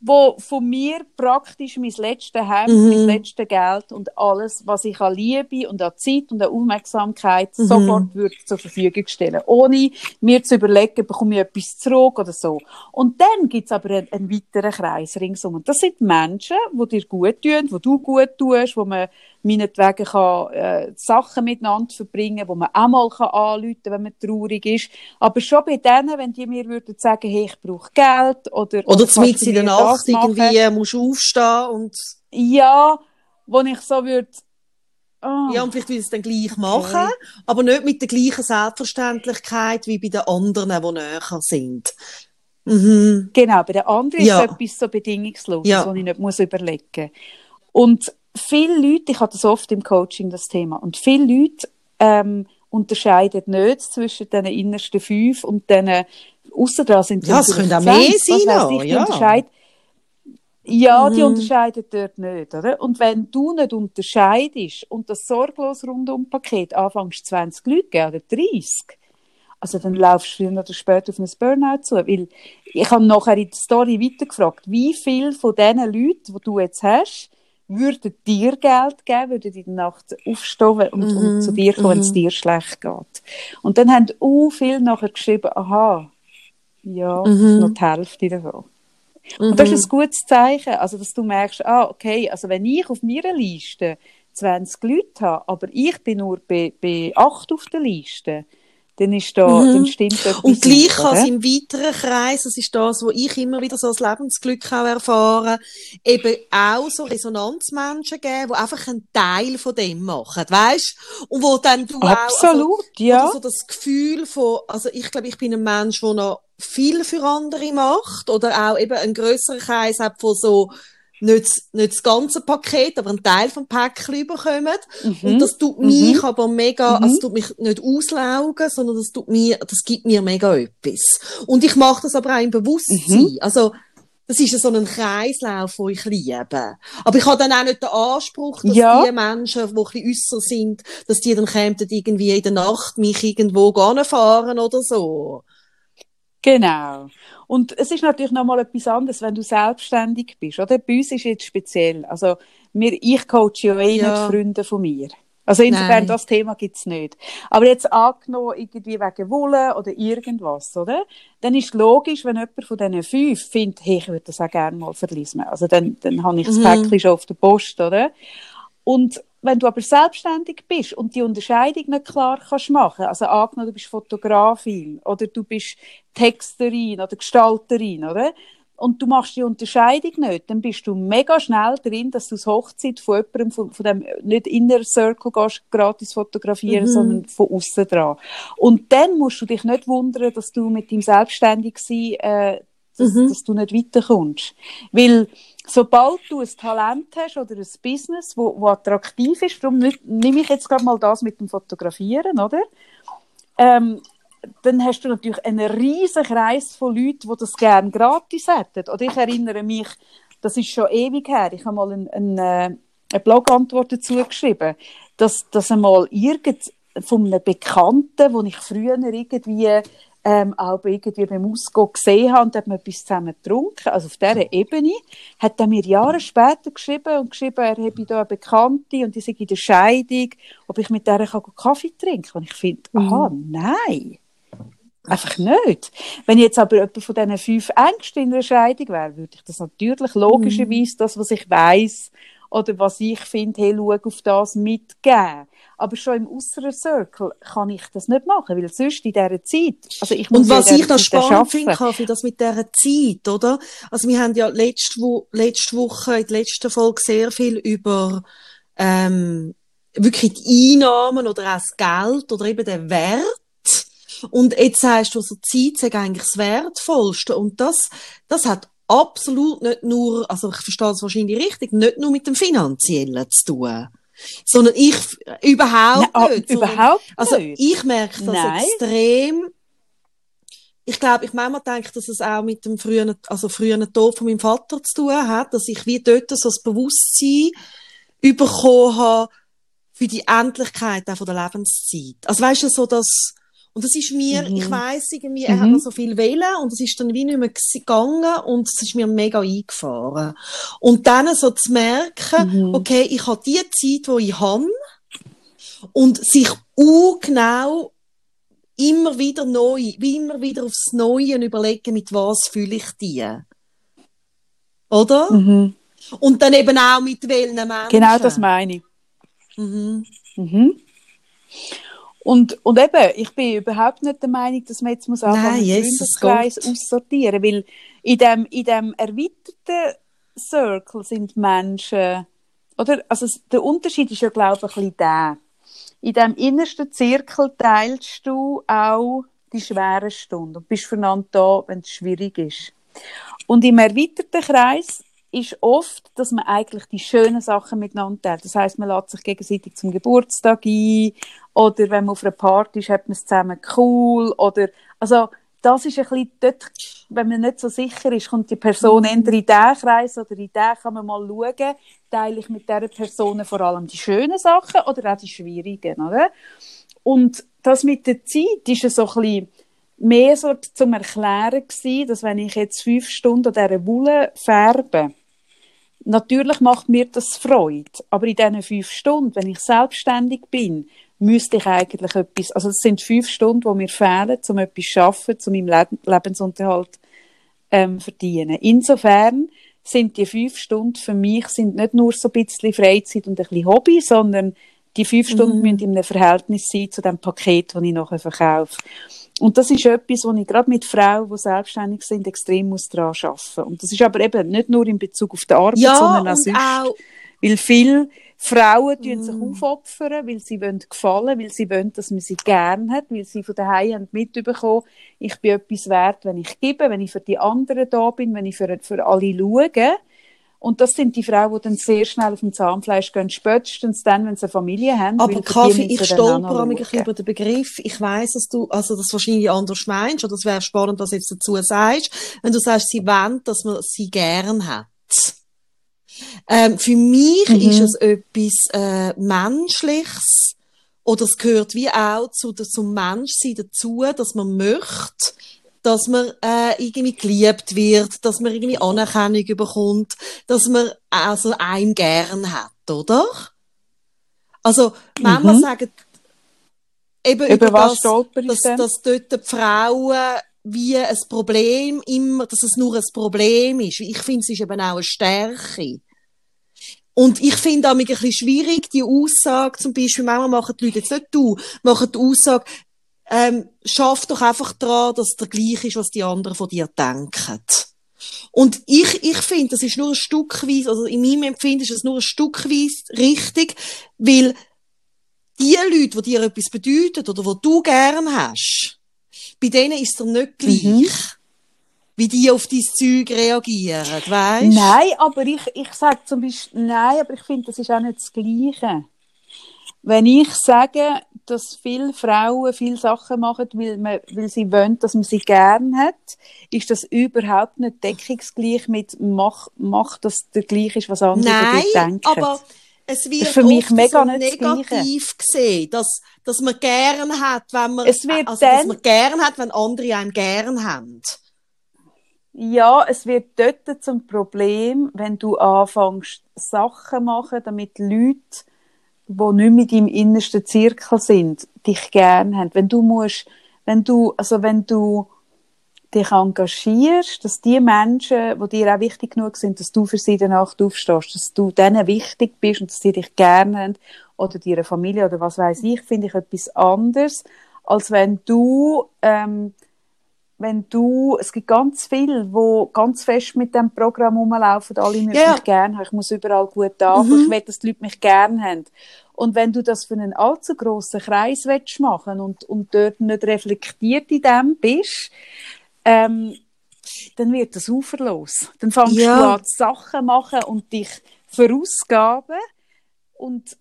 wo von mir praktisch mein letztes Hemd, mhm. mein letztes Geld und alles, was ich an Liebe und an Zeit und an Aufmerksamkeit mhm. sofort würde zur Verfügung stellen, ohne mir zu überlegen, bekomme ich etwas zurück oder so. Und dann gibt's aber einen, einen weiteren Kreis ringsum. Und das sind Menschen, die dir gut tun, die du gut tust, wo man meinetwegen kann, äh, Sachen miteinander verbringen, wo man auch mal kann anrufen kann, wenn man traurig ist. Aber schon bei denen, wenn die mir würden sagen, hey, ich brauche Geld oder... Oder, mitten in der Nacht irgendwie musst du aufstehen und... Ja, wo ich so würde... Oh. Ja, und vielleicht will es dann gleich okay. machen, aber nicht mit der gleichen Selbstverständlichkeit wie bei den anderen, die näher sind. Mhm. Genau, bei den anderen ja. ist etwas so bedingungsloses, ja. was ich nicht muss überlegen muss. Und viele Leute, ich habe das oft im Coaching, das Thema, und viele Leute ähm, unterscheiden nicht zwischen den innersten fünf und den aussen dran sind Ja, es können auch mehr sein, noch, ja. Ja, die mhm. unterscheiden dort nicht, oder? Und wenn du nicht unterscheidest und das sorglos Rundum-Paket anfängst 20 Leute geben, oder 30, also dann laufst du früher oder später auf ein Burnout zu. Weil ich habe nachher in der Story weitergefragt, wie viele von diesen Leuten, die du jetzt hast, würden dir Geld geben, würden in der Nacht aufstehen und, und mhm, zu dir kommen, mm wenn es mhm. dir schlecht geht. Und dann haben auch viele nachher geschrieben, aha, ja, mm noch die Hälfte davon. Und das ist ein gutes Zeichen, also dass du merkst, ah, okay, also wenn ich auf meiner Liste 20 Leute habe, aber ich bin nur bei, bei 8 auf der Liste, dann ist da, mhm. dann stimmt etwas Und gleich kann es im weiteren Kreis, das ist das, was ich immer wieder so als Lebensglück auch erfahren, eben auch so Resonanzmenschen geben, die einfach einen Teil von dem machen, weißt? Und wo dann du Absolut, auch, also, ja. so das Gefühl von, also ich glaube, ich bin ein Mensch, der noch viel für andere macht, oder auch eben einen grösseren Kreis hat von so, nicht, nicht das ganze Paket, aber ein Teil vom Päckchen bekommen. Mhm. Und das tut mich mhm. aber mega, mhm. also tut mich nicht auslaugen, sondern das tut mir, das gibt mir mega etwas. Und ich mache das aber auch im Bewusstsein. Mhm. Also, das ist so ein Kreislauf, den ich liebe. Aber ich habe dann auch nicht den Anspruch, dass ja. die Menschen, die ein bisschen äusser sind, dass die dann kämen, irgendwie in der Nacht mich irgendwo fahren oder so. Genau. Und es ist natürlich nochmal etwas anderes, wenn du selbstständig bist, oder? Bei uns ist jetzt speziell. Also, wir, ich coache ja eh ja. nicht Freunde von mir. Also insofern, Nein. das Thema gibt's nicht. Aber jetzt angenommen, irgendwie wegen Wolle oder irgendwas, oder? Dann ist logisch, wenn jemand von diesen fünf findet, hey, ich würde das auch gerne mal verlesen. Also dann, dann habe ich das mhm. Päckchen schon auf der Post, oder? Und wenn du aber selbstständig bist und die Unterscheidung nicht klar kannst machen, also angenommen, du bist Fotografin oder du bist Texterin oder Gestalterin, oder? Und du machst die Unterscheidung nicht, dann bist du mega schnell drin, dass du das Hochzeit von jemandem, von, von dem, nicht Inner Circle gehst, gratis fotografieren, mhm. sondern von außen dran. Und dann musst du dich nicht wundern, dass du mit dem Selbstständigsein, äh, dass, mhm. dass du nicht weiterkommst. Weil, sobald du ein Talent hast oder ein Business, wo, wo attraktiv ist, darum nehme ich jetzt gerade mal das mit dem Fotografieren, oder? Ähm, dann hast du natürlich einen riesen Kreis von Leuten, die das gerne gratis hätten. Oder ich erinnere mich, das ist schon ewig her, ich habe mal einen, einen, äh, eine Blogantwort dazu geschrieben, dass, dass einmal irgend von einem Bekannten, wo ich früher irgendwie ähm, auch irgendwie beim Ausgehen gesehen habe und hat man etwas zusammen getrunken, also auf dieser Ebene, hat er mir Jahre später geschrieben und geschrieben, er habe da eine Bekannte und die sei in der Scheidung, ob ich mit der Kaffee trinken kann. Und ich finde, mhm. aha, nein. Einfach nicht. Wenn jetzt aber jemand von diesen fünf Ängsten in einer Scheidung wäre, würde ich das natürlich logischerweise, das, was ich weiß oder was ich finde, hey, schau auf das mitgeben. Aber schon im äußeren Circle kann ich das nicht machen, weil sonst in dieser Zeit, also ich muss Und was ich noch spannend finde, Kaffee, das mit dieser Zeit, oder? Also wir haben ja letzte, Wo letzte Woche, in der letzten Folge sehr viel über, ähm, wirklich die Einnahmen oder auch das Geld oder eben den Wert und jetzt sagst du, so Zeit sei eigentlich das Wertvollste. Und das, das hat absolut nicht nur, also ich verstehe es wahrscheinlich richtig, nicht nur mit dem Finanziellen zu tun sondern ich überhaupt Nein, nicht. Sondern, überhaupt also ich merke das Nein. extrem. Ich glaube, ich manchmal denke, dass es auch mit dem frühen, also frühen Tod von meinem Vater zu tun hat, dass ich wie dort so das Bewusstsein bekommen habe für die Endlichkeit auch von der Lebenszeit. Also weißt du, so dass Und das ist mir, mhm. ich weiss irgendwie, er mhm. hat noch so viel wählen und es ist dann wie nicht mehr gegangen und es ist mir mega eingefahren. Und dann so zu merken, mhm. okay, ich habe die Zeit, die ich habe und sich genau immer wieder neu, wie immer wieder aufs Neue überlegen, mit was fühle ich die. Oder? Mhm. Und dann eben auch mit welchen Menschen. Genau das meine ich. Mhm. Mhm. Und, und eben, ich bin überhaupt nicht der Meinung, dass man jetzt muss anfangen, Nein, Freundeskreis aussortieren, weil in dem, in dem erweiterten Circle sind Menschen, oder, also der Unterschied ist ja, glaube ich, ein bisschen der. In dem innersten Zirkel teilst du auch die schweren Stunden und bist füreinander da, wenn es schwierig ist. Und im erweiterten Kreis ist oft, dass man eigentlich die schönen Sachen miteinander teilt. Das heißt, man lädt sich gegenseitig zum Geburtstag ein oder wenn man auf einer Party ist, hat man es zusammen cool oder also das ist ein bisschen dort, wenn man nicht so sicher ist, kommt die Person mhm. entweder in diesen Kreis oder in den, kann man mal schauen, teile ich mit dieser Person vor allem die schönen Sachen oder auch die schwierigen, oder? Und das mit der Zeit ist so ein bisschen mehr so zum Erklären gewesen, dass wenn ich jetzt fünf Stunden an dieser Wolle färbe, natürlich macht mir das Freude, aber in diesen fünf Stunden, wenn ich selbstständig bin, müsste ich eigentlich etwas, also es sind fünf Stunden, die mir fehlen, um etwas zu schaffen, um meinen Lebensunterhalt ähm, verdienen. Insofern sind die fünf Stunden für mich sind nicht nur so ein bisschen Freizeit und ein bisschen Hobby, sondern die fünf Stunden mhm. müssen in einem Verhältnis sein zu dem Paket, das ich nachher verkaufe. Und das ist etwas, wo ich gerade mit Frauen, die selbstständig sind, extrem muss daran arbeiten. Und das ist aber eben nicht nur in Bezug auf die Arbeit, ja, sondern auch sonst. Auch weil viele Frauen mm. sich aufopfern, weil sie wollen gefallen, weil sie wollen, dass man sie gern hat, weil sie von daheim haben mitbekommen, ich bin etwas wert, wenn ich gebe, wenn ich für die anderen da bin, wenn ich für, für alle schaue. Und das sind die Frauen, die dann sehr schnell auf dem Zahnfleisch gehen, spätestens dann, wenn sie eine Familie haben. Aber Kaffee, ich stolper ein bisschen über den Begriff. Ich weiss, dass du, also das wahrscheinlich anders meinst, oder es wäre spannend, was du jetzt dazu sagst, wenn du sagst, sie wollen, dass man sie gern hat. Ähm, für mich mhm. ist es etwas äh, Menschliches, oder es gehört wie auch zu, zum Menschsein dazu, dass man möchte, dass man äh, irgendwie geliebt wird, dass man irgendwie Anerkennung bekommt, dass man also einen gern hat, oder? Also, manchmal mhm. sagen eben über, über was das, dass, dass dort die Frauen wie ein Problem immer, dass es nur ein Problem ist. Ich finde, es ist eben auch eine Stärke. Und ich finde auch ein bisschen schwierig, die Aussage, zum Beispiel, manchmal machen die Leute, jetzt nicht du, machen die Aussage, ähm, schaff doch einfach daran, dass der gleich ist, was die anderen von dir denken. Und ich, ich finde, das ist nur ein Stückweise, also in meinem Empfinden ist es nur ein Stückweise richtig, weil die Leute, die dir etwas bedeuten oder die du gern hast, bei denen ist es nicht gleich. Mhm. Wie die auf dein Zeug reagieren, weißt? Nein, aber ich, ich sage zum Beispiel, nein, aber ich finde, das ist auch nicht das Gleiche. Wenn ich sage, dass viele Frauen viele Sachen machen, weil, man, weil sie wollen, dass man sie gern hat, ist das überhaupt nicht deckungsgleich mit mach, mach dass der gleich ist, was andere Nein, denken. aber es wird für mich mega so negativ gesehen, dass, dass man gern hat, wenn man, es wird also, dann, dass man gern hat, wenn andere einen gern haben. Ja, es wird dort zum Problem, wenn du anfängst, Sachen machen, damit Leute wo nicht mit im innersten Zirkel sind, dich gern haben. Wenn du musst, wenn du, also wenn du dich engagierst, dass die Menschen, die dir auch wichtig genug sind, dass du für sie danach aufstehst, dass du denen wichtig bist und dass sie dich gern haben, oder ihre Familie oder was weiß ich, finde ich etwas anderes, als wenn du ähm, wenn du, es gibt ganz viele, wo ganz fest mit dem Programm rumlaufen, alle möchten yeah. mich gerne haben, ich muss überall gut anfangen, mhm. ich will, dass die Leute mich gerne haben. Und wenn du das für einen allzu grossen Kreis willst machen und, und dort nicht reflektiert in dem bist, ähm, dann wird das uferlos. Dann fängst ja. du an, Sachen machen und dich verausgaben und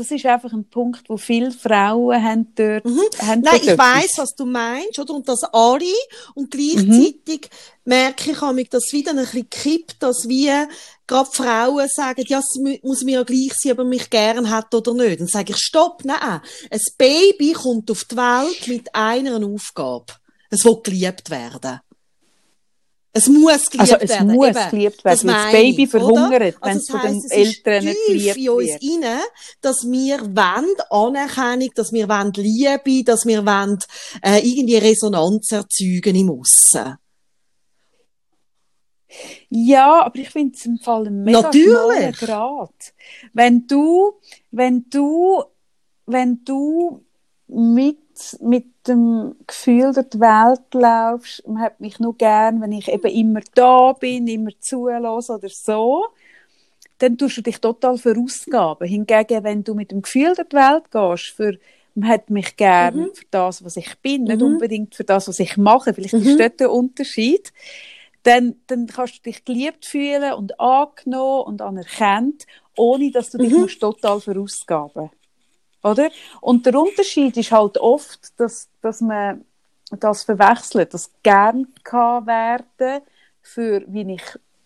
das ist einfach ein Punkt, wo viele Frauen haben dort, Mhm. haben Nein, ich weiß, was du meinst, oder? Und das alle. Und gleichzeitig merke ich, mich das wieder ein bisschen kippt, dass wir gerade Frauen sagen, ja, es mu- muss mir ja gleich sein, ob er mich gern hat oder nicht. Dann sage ich, stopp, nein. Ein Baby kommt auf die Welt mit einer Aufgabe. Es will geliebt werden. Es muss geliebt Also, es werden. muss Eben, geliebt das werden, das meine Baby ich, verhungert, wenn Also es das von den es Eltern nicht geliebt in uns wird. rein, dass wir wollen Anerkennung, dass wir wollen Liebe, dass wir wollen, äh, irgendwie Resonanz erzeugen im Aussen. Ja, aber ich finde es im Fall ein mega Natürlich. Grad. Wenn du, wenn du, wenn du mit, mit dem Gefühl durch die Welt laufst, man hat mich nur gern, wenn ich eben immer da bin, immer zulasse oder so, dann tust du dich total verausgaben. Hingegen, wenn du mit dem Gefühl durch die Welt gehst, für man hat mich gern Mhm. für das, was ich bin, nicht Mhm. unbedingt für das, was ich mache. Vielleicht Mhm. ist dort der Unterschied dann, dann kannst du dich geliebt fühlen und angenommen und anerkannt, ohne dass du dich Mhm. musst total verausgaben Oder? Und der Unterschied ist halt oft, dass, dass man das verwechselt, das gern kann werden für wie ich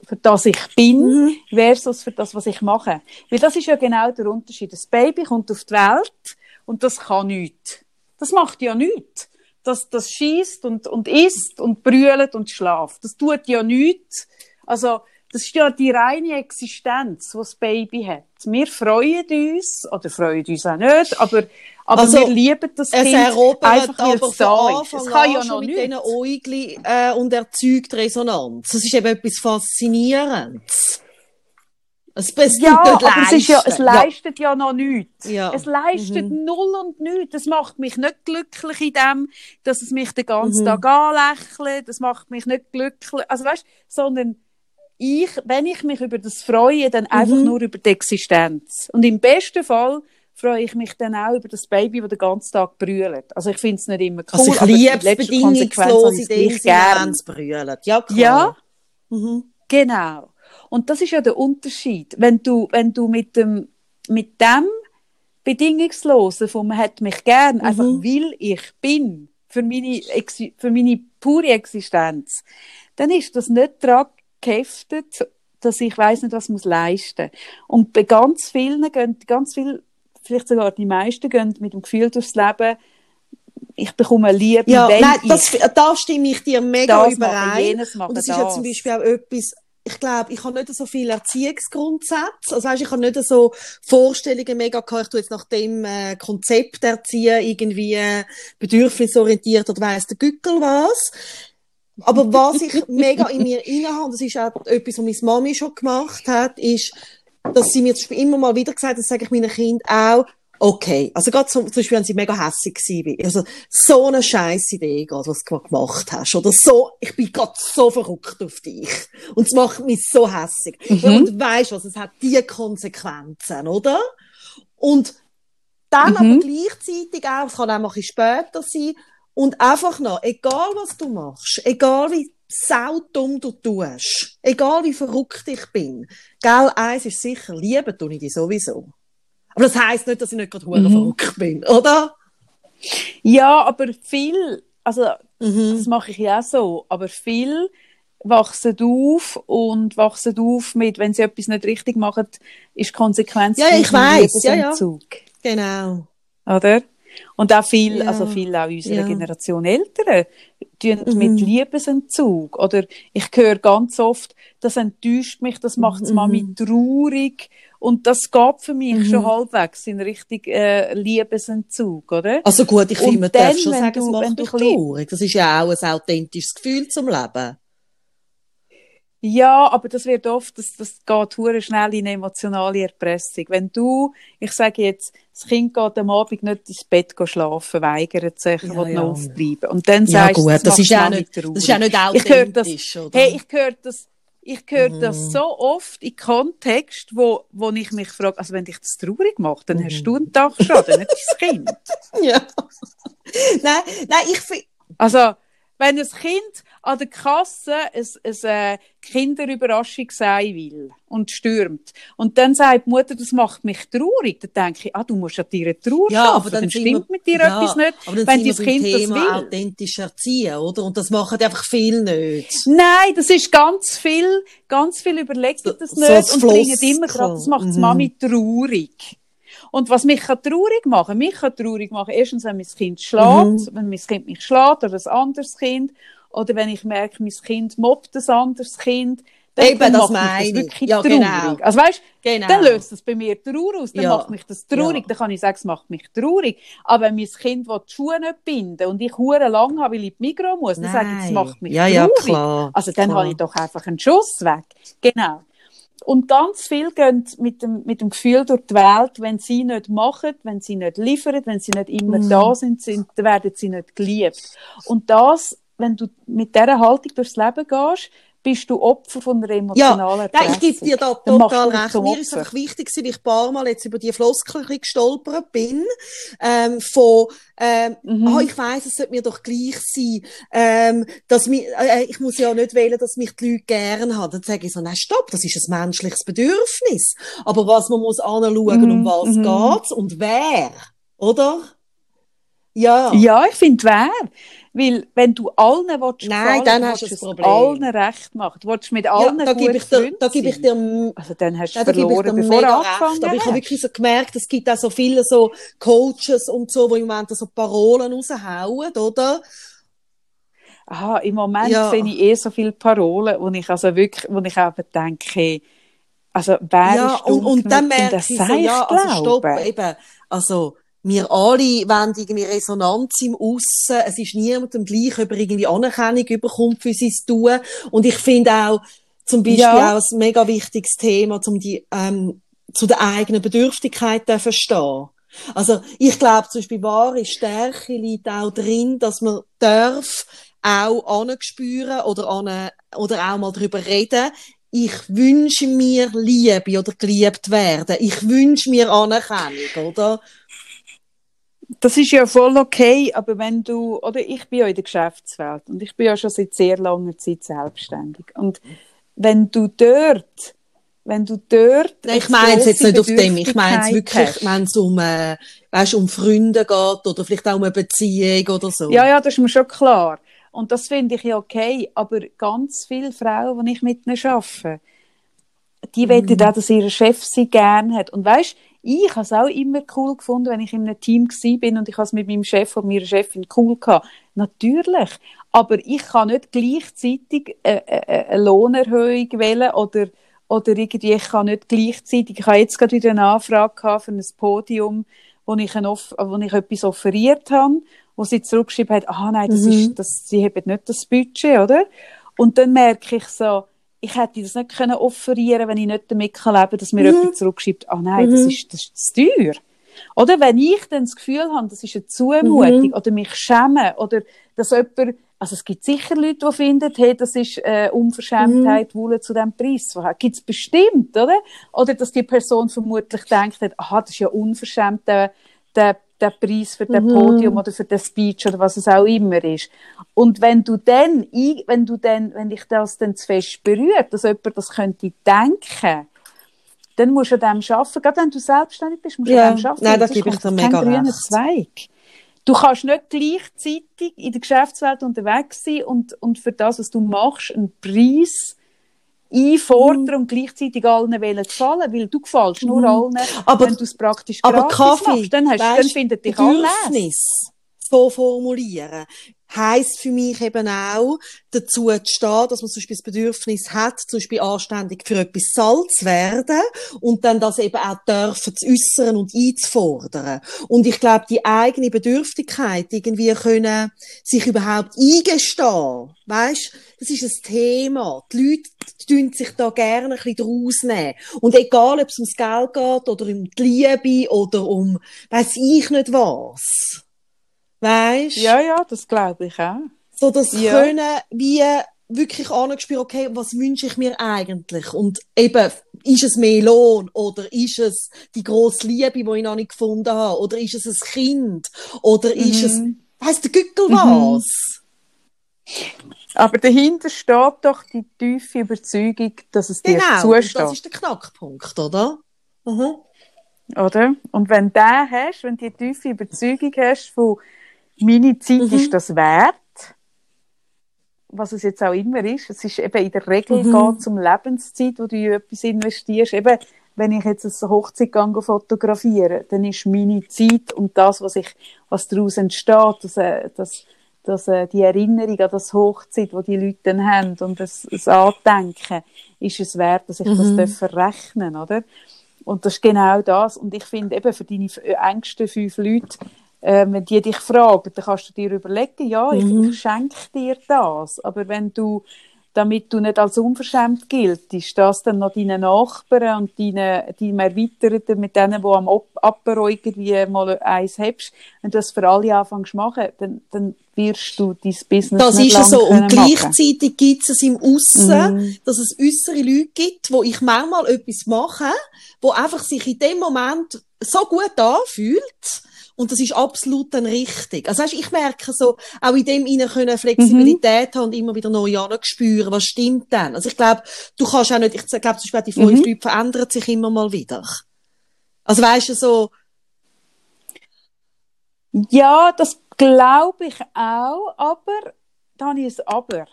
für das ich bin Mhm. versus für das, was ich mache. Weil das ist ja genau der Unterschied. Das Baby kommt auf die Welt und das kann nichts. Das macht ja nichts. Das, das schießt und, und isst und brüllt und schlaft. Das tut ja nichts. Also, das ist ja die reine Existenz, die das Baby hat. Wir freuen uns, oder freuen uns auch nicht, aber, aber Also, wir lieben das Es Kind erobert einfach, weil es da ist. Es kann ja noch schon mit nichts. diesen Äugli äh, und erzeugt Resonanz. Das ist eben etwas Faszinierendes. Es, es Ja, aber es, ist ja, es leistet ja, noch nichts. Ja. Es leistet Mhm. null und nichts. Das macht mich nicht glücklich in dem, dass es mich den ganzen Mhm. Tag anlächelt. Das macht mich nicht glücklich. Also weißt, sondern ich, wenn ich mich über das freue, dann einfach Mhm. nur über die Existenz. Und im besten Fall freue ich mich dann auch über das Baby, das den ganzen Tag brüllt. Also ich finde es nicht immer cool, Also ich liebe es bedingungslos ich in dem gern. es brüllt. Ja, klar. Ja, Mhm. Genau. Und das ist ja der Unterschied. Wenn du, wenn du mit dem, mit dem Bedingungslosen von man hat mich gern, einfach weil ich bin, für meine, für meine pure Existenz, dann ist das nicht daran geheftet, dass ich weiß nicht, was ich muss leisten. Und bei ganz vielen gehen, ganz viel, vielleicht sogar die meisten gehen mit dem Gefühl durchs Leben, ich bekomme Liebe, Ja, wenn nein, ich das, da stimme ich dir mega das mache, überein. jenes mache, Und das ist ja das. zum Beispiel auch etwas, ich glaube, ich habe nicht so viele Erziehungsgrundsätze. Also weißt, ich habe nicht so Vorstellungen mega gehabt, ich tue jetzt nach dem äh, Konzept erziehen, irgendwie äh, bedürfnisorientiert oder weiss der Gückel was. Aber was ich mega in mir inne habe, das ist auch etwas, was meine Mami schon gemacht hat, ist, dass sie mir immer mal wieder gesagt hat, das sage ich meinen Kindern auch, okay, also gerade zum, zum Beispiel, wenn sie mega hässig war, also so eine scheiß Idee, gerade, was du gemacht hast, oder so, ich bin gerade so verrückt auf dich und es macht mich so hässig. Mhm. Und weißt was, es hat die Konsequenzen, oder? Und dann Mhm. aber gleichzeitig auch, es kann auch ein bisschen später sein, und einfach noch, egal was du machst, egal wie saudumm du tust, egal wie verrückt ich bin, gell, eins ist sicher, lieben tue ich dich sowieso. Aber das heisst nicht, dass ich nicht gerade Mhm. verrückt bin, oder? Ja, aber viel, also Mhm. das mache ich ja auch so, aber viel wachsen auf und wachsen auf mit, wenn sie etwas nicht richtig machen, ist die Konsequenz Ja, ich weiss, ja, ja. Genau. Oder? Und auch viel, Ja. also viel auch unserer Ja. Generation Älteren, tun Mhm. mit Liebesentzug. Oder ich höre ganz oft, das enttäuscht mich, das macht Mhm. Mami traurig. Und das geht für mich Mhm. schon halbwegs in Richtung äh, Liebesentzug, oder? Also gut, ich finde, man dann, darf schon sagen, es du- macht mich traurig. Das ist ja auch ein authentisches Gefühl zum Leben. Ja, aber das wird oft, das, das geht hure schnell in emotionale Erpressung. Wenn du, ich sage jetzt, das Kind geht am Abend nicht ins Bett schlafen, weigert sich, Ja, will ja. noch aufbleiben. Und dann Ja sagst du, das macht ist ja nicht, traurig. das ist ja nicht Ich höre das, authentisch, oder? hey, ich höre das, ich höre Mhm. das so oft in Kontext, wo, wo ich mich frage, also wenn dich das traurig macht, dann hast Mhm. du einen Dachschaden, nicht dein Kind. ja. nein, nein, ich finde, Also, wenn ein Kind an der Kasse ein, ein, ein Kinderüberraschung sein will und stürmt. Und dann sagt die Mutter, das macht mich traurig. Dann denke ich, ah, du musst an deiner Trauer Ja, schaffen. aber dann dann stimmt wir- mit dir ja, etwas nicht, aber dann wenn dein Kind das Thema will. authentisch erziehen, oder? Und das machen einfach viele nicht. Nein, das ist ganz viel, ganz viel überlegen So- das so nicht als und bringen immer gerade, das macht die Mhm. Mami traurig. Und was mich kann traurig machen, mich kann traurig machen, erstens, wenn mein Kind schlägt, Mhm. wenn mein Kind mich schlägt oder ein anderes Kind, oder wenn ich merke, mein Kind mobbt ein anderes Kind, dann, Eben, das macht mich das ich. wirklich Ja, traurig. genau. Also weißt, Genau. dann löst das bei mir Trauer aus, dann Ja. macht mich das traurig, Ja. dann kann ich sagen, es macht mich traurig. Aber wenn mein Kind will die Schuhe nicht binden und ich hure lang habe, weil ich die Migros muss, dann sage ich, Nein. macht mich Ja, traurig. ja, klar. Also dann Klar. habe ich doch einfach einen Schuss weg. Genau. Und ganz viel gehen mit dem, mit dem Gefühl durch die Welt, wenn sie nicht machen, wenn sie nicht liefern, wenn sie nicht immer Mhm. da sind, sind, dann werden sie nicht geliebt. Und das, wenn du mit dieser Haltung durchs Leben gehst, bist du Opfer von einer Ja, emotionalen nein, ich gebe dir da total recht. Mir ist einfach wichtig, dass ich ein paar Mal jetzt über die Floskel gestolpert bin, ähm, von, ähm, Mhm. ah, ich weiss, es sollte mir doch gleich sein, ähm, dass mi, äh, ich muss ja nicht wählen, dass mich die Leute gern haben. Dann sage ich so, nein, stopp, das ist ein menschliches Bedürfnis. Aber was man muss anschauen, um Mhm, was mhm. geht's und wer, oder? Ja. Ja, ich finde wer. Weil, wenn du allen willst Nein, gefallen, dann hast du es Problem. allen recht machen. Du willst mit Ja, allen da gebe ich dir, da gebe ich dir Also dann hast du da ich verloren, dir bevor du mega angefangen recht. Aber ich habe wirklich so gemerkt, es gibt auch so viele so Coaches und so, die im Moment so Parolen raushauen, oder? Aha, im Moment Ja. sehe ich eh so viele Parolen, wo ich also wirklich, wo ich eben denke, also wer ja, ist und, und dann merke das ich so, ja, also stopp, eben, also, wir alle wollen irgendwie Resonanz im Aussen. Es ist niemandem gleich, ob er irgendwie Anerkennung überkommt für sein Tun. Und ich finde auch, zum Beispiel Ja. auch ein mega wichtiges Thema, um die, ähm, zu der eigenen Bedürftigkeit zu verstehen. Also, ich glaube, zum Beispiel wahre Stärke liegt auch drin, dass man darf auch anspüren oder an, oder auch mal darüber reden. Ich wünsche mir Liebe oder geliebt werden. Ich wünsche mir Anerkennung, oder? Das ist ja voll okay, aber wenn du, oder ich bin ja in der Geschäftswelt und ich bin ja schon seit sehr langer Zeit selbstständig. Und wenn du dort, wenn du dort. Ich eine meine es jetzt nicht auf dem. Ich meine es wirklich, wenn es um, äh, weißt, um Freunde geht oder vielleicht auch um eine Beziehung oder so. Ja, ja, das ist mir schon klar. Und das finde ich ja okay. Aber ganz viele Frauen, die ich mit ihnen arbeite, die wollen Mhm. auch, dass ihr Chef sie gern hat. Und weißt, ich habe es auch immer cool gefunden, wenn ich in einem Team bin und ich habe es mit meinem Chef und meiner Chefin cool gehabt. Natürlich. Aber ich kann nicht gleichzeitig äh, äh, eine Lohnerhöhung wählen oder, oder irgendwie, ich kann nicht gleichzeitig, ich habe jetzt gerade wieder eine Anfrage gehabt für ein Podium, wo ich, ein Off wo ich etwas offeriert habe, wo sie zurückgeschrieben hat, ah nein, das Mhm. ist, das, sie haben nicht das Budget, oder? Und dann merke ich so, ich hätte das nicht können offerieren, wenn ich nicht damit kann leben, dass mir Mhm. jemand zurückschreibt, ah nein, das ist, das ist zu teuer. Oder wenn ich dann das Gefühl habe, das ist eine Zumutung Mhm. oder mich schäme oder dass jemand, also es gibt sicher Leute, die finden, hey, das ist äh, Unverschämtheit, Mhm. Wolle zu diesem Preis. Gibt es bestimmt, oder? Oder dass die Person vermutlich denkt, aha, das ist ja unverschämt, der, der, der Preis für das Mhm. Podium oder für den Speech oder was es auch immer ist. Und wenn du dann, wenn du dann, wenn dich das dann zu fest berührt, dass jemand das könnte denken, dann musst du an dem arbeiten. Gerade wenn du selbstständig bist, musst du Ja. an dem arbeiten. Nein, da Sonst gebe ich dir mega recht. Zweig. Du kannst nicht gleichzeitig in der Geschäftswelt unterwegs sein und, und für das, was du machst, einen Preis einfordern Mhm. und gleichzeitig allen wollen gefallen, weil du gefällst nur allen, Aber- wenn du es praktisch Aber gratis Kaffee, machst. Dann, hast, dann weisst, finden dich alle les. Bedürfnis so formulieren, heisst für mich eben auch, dazu zu stehen, dass man zum Beispiel das Bedürfnis hat, zum Beispiel anständig für etwas Salz zu werden und dann das eben auch dürfen zu äußern und einzufordern. Und ich glaube, die eigene Bedürftigkeit irgendwie können sich überhaupt eingestehen, weißt, das ist ein Thema. Die Leute tun sich da gerne ein bisschen draus nehmen. Und egal, ob es ums Geld geht oder um die Liebe oder um, weiss ich nicht was. Weißt? Ja, ja, das glaube ich auch. So das Ja. können wie wirklich angespürt, okay, was wünsche ich mir eigentlich? Und eben, ist es mehr Lohn? Oder ist es die grosse Liebe, die ich noch nicht gefunden habe? Oder ist es ein Kind? Oder ist es, Mhm. weiss der Gückel Mhm. was? Aber dahinter steht doch die tiefe Überzeugung, dass es dir Genau, und zusteht. das ist der Knackpunkt, oder? Mhm. Oder? Und wenn du hast, wenn du die tiefe Überzeugung hast von, meine Zeit Mhm. ist das wert, was es jetzt auch immer ist, es ist eben in der Regel Mhm. geht es um Lebenszeit, wo du in etwas investierst. Eben, wenn ich jetzt eine Hochzeit gehe fotografieren, dann ist meine Zeit und das, was ich, was daraus entsteht, dass, äh, dass, dass äh, die Erinnerung an das Hochzeit, wo die Leute dann haben und das, das Andenken, ist es wert, dass ich Mhm. das verrechnen, oder? Und das ist genau das. Und ich finde eben für deine engsten fünf Leute, äh, wenn die dich fragen, dann kannst du dir überlegen, ja, ich, Mhm. ich schenke dir das. Aber wenn du, damit du nicht als unverschämt giltst, das dann noch deinen Nachbarn und deinen, deinem Erweiterten, mit denen, die am Apero irgendwie mal eins hast, wenn du das für alle anfängst zu machen, dann, dann wirst du dein Business Das nicht ist ja so. Und gleichzeitig gibt es im Aussen, Mhm. dass es äußere Leute gibt, wo ich manchmal etwas mache, wo einfach sich in dem Moment so gut anfühlt. Und das ist absolut dann richtig. Also, weißt, ich merke so, auch in dem ihnen können Flexibilität Mhm. haben und immer wieder neu spüren, was stimmt denn? Also, ich glaube, du kannst auch nicht, ich glaube, zum Beispiel die fünf Mhm. Leute verändern sich immer mal wieder. Also, weißt du, so, Ja, das glaube ich auch, aber da habe ich ein Aber.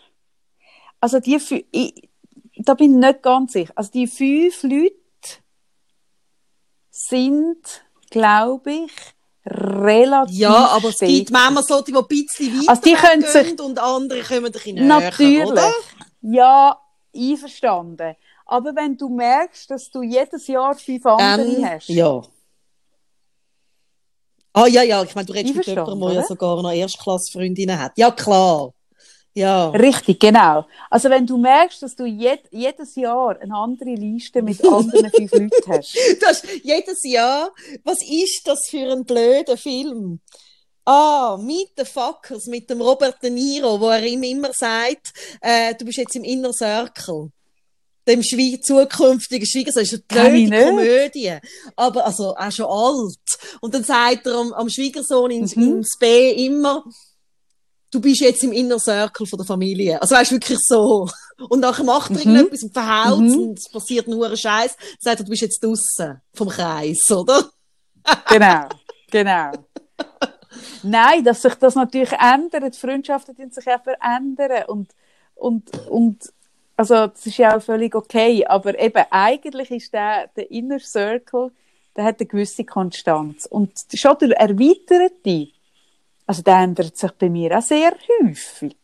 Also die ich, da bin ich nicht ganz sicher. Also die fünf Leute sind, glaube ich, relativ ja, aber es gibt manchmal solche, die ein bisschen weiter Also die können sich- und andere kommen bisschen näher, Natürlich. oder? Ja, einverstanden. Aber wenn du merkst, dass du jedes Jahr fünf andere Ähm, hast, Ja. Ah, ja, ja, ich meine, du redest mit jemandem, der ja sogar noch Erstklassfreundinnen hat. Ja, klar. Ja. Richtig, genau. Also wenn du merkst, dass du jed jedes Jahr eine andere Liste mit anderen fünf Leuten hast. Das jedes Jahr, was ist das für ein blöder Film? Ah, Meet the Fuckers mit dem Robert De Niro, wo er ihm immer sagt, äh, du bist jetzt im Inner Circle. Dem Schwie zukünftigen Schwiegersohn. Das ist eine blöde. Komödie. Aber, also, auch schon alt. Und dann sagt er am, am Schwiegersohn ins, Mhm. ins B immer, du bist jetzt im Inner Circle von der Familie. Also, weißt du, wirklich so. Und nachher macht er Mhm. irgendetwas und verhaut Mhm. und es passiert nur ein Scheiß. Sagt er, du bist jetzt draussen vom Kreis, oder? Genau, genau. Nein, dass sich das natürlich ändert. Die Freundschaften die sich auch verändern. Und, und, und, also, das ist ja auch völlig okay. Aber eben, eigentlich ist der, der Inner Circle, der hat eine gewisse Konstanz. Und schon der Erweiterte, also der ändert sich bei mir auch sehr häufig.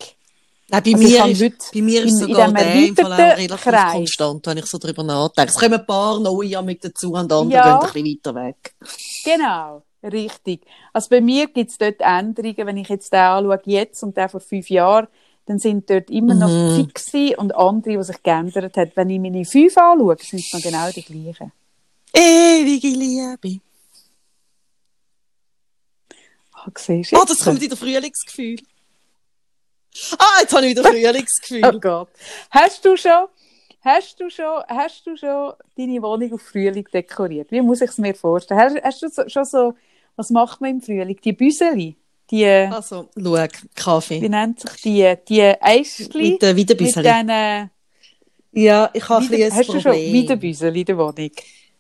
Nein, bei Also mir ist, heute bei mir ist in- in sogar dem der im Fall auch relativ Kreis. konstant, wenn ich so drüber nachdenke. Es kommen ein paar neue mit dazu und andere Ja. gehen ein bisschen weiter weg. Genau, richtig. Also bei mir gibt es dort Änderungen, wenn ich jetzt den anschaue, jetzt und den vor fünf Jahren, dann sind dort immer noch Mhm. fixe und andere, die sich geändert haben. Wenn ich meine fünf anschaue, sind es noch genau die gleichen. Ewige Liebe. Ah, siehst du jetzt? das kommt wieder Frühlingsgefühl. Ah, jetzt habe ich wieder Frühlingsgefühl. Oh Gott. Hast du schon, hast du schon, hast du schon deine Wohnung auf Frühling dekoriert? Wie muss ich es mir vorstellen? Hast, hast du so, schon so, was macht man im Frühling? Die Büseli? Die, Also, schau, Kaffee. wie nennt sich die, die Eistli? Mit den mit Wiederbüseli. diesen, Ja, ich habe ein bisschen ein hast du schon Problem. wieder Büseli in der Wohnung?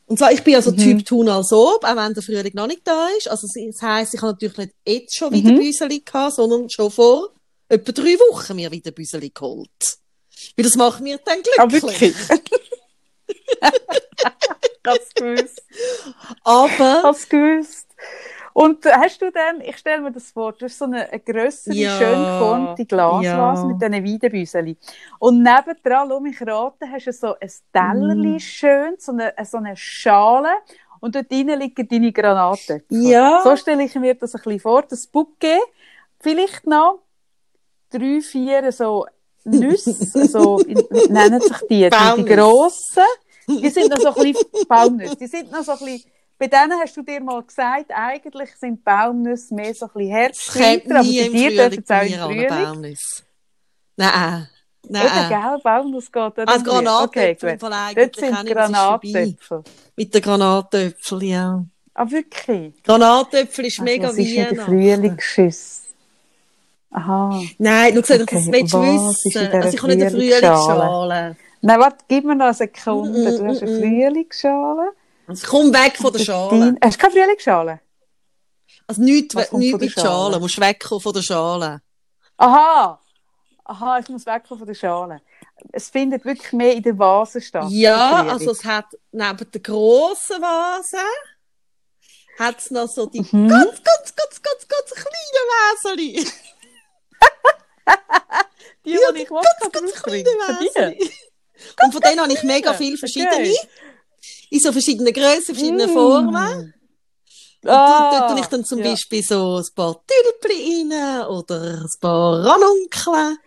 Und zwar, ich bin also Mhm. Typ Tun als ob, auch wenn der Frühling noch nicht da ist. Also, das heisst, ich habe natürlich nicht jetzt schon wieder Mhm. Büseli gehabt, sondern schon vor etwa drei Wochen mir wieder Büseli geholt. Weil das macht mir dann Ah, glücklich. wirklich? Ganz gewusst. Aber, Hast gewusst. Und hast du dann, ich stelle mir das vor, du hast so eine, eine grössere, Ja, schön geformte Glasvase ja. mit diesen Weidenbüseli. Und nebendran, lass mich raten, hast du so ein Tellerli Mm. schön, so eine, so eine Schale. Und dort drinnen liegen deine Granaten. ja, So stelle ich mir das ein bisschen vor. Das Bouquet, vielleicht noch drei, vier so Nüsse, so, wie nennen sich die? Die, die grossen. Die sind noch so ein bisschen Baumnüsse. Die sind noch so ein bisschen, bei denen hast du dir mal gesagt, eigentlich sind Baumnüsse mehr so ein bisschen es kommt Herbst, aber bei dir dürfen es auch im Frühling. Baumnüsse. Nein, Eben, nein. gell, Baumnuss geht im Frühling. Granatäpfel Okay, Dort sind auch. Granatäpfel. Mit den Granatäpfeln, ja. Ah, wirklich? Granatäpfel ist Also, mega der Weihnachten. Frühlingsschuss? Aha. Nein, schau, okay. das willst du wissen. Also ich habe nicht eine Frühlingsschale? Nein, warte, gib mir noch eine Sekunde. Mm, Du hast eine mm, mm. Frühlingsschale. Also komm weg von der Schale. Hast du keine Frühlingsschale? Also nichts, nichts von der mit Schale. Schale? Du musst wegkommen von der Schale. Aha! Aha, ich muss wegkommen von der Schale. Es findet wirklich mehr in der Vase statt. Ja, also es hat neben der grossen Vase hat es noch so die Mhm. ganz, ganz, ganz, ganz, ganz kleinen Wäseli. die, Ja, die ich ganz, ganz draufbringe. kleine Von dir? Wäseli. Und von denen habe ich mega viele verschiedene. Okay. In so verschiedenen Grössen, verschiedenen Mm. Formen. Und Ah, dort tue ich dann zum ja. Beispiel so ein paar Tülpli rein oder ein paar Ranunkeln.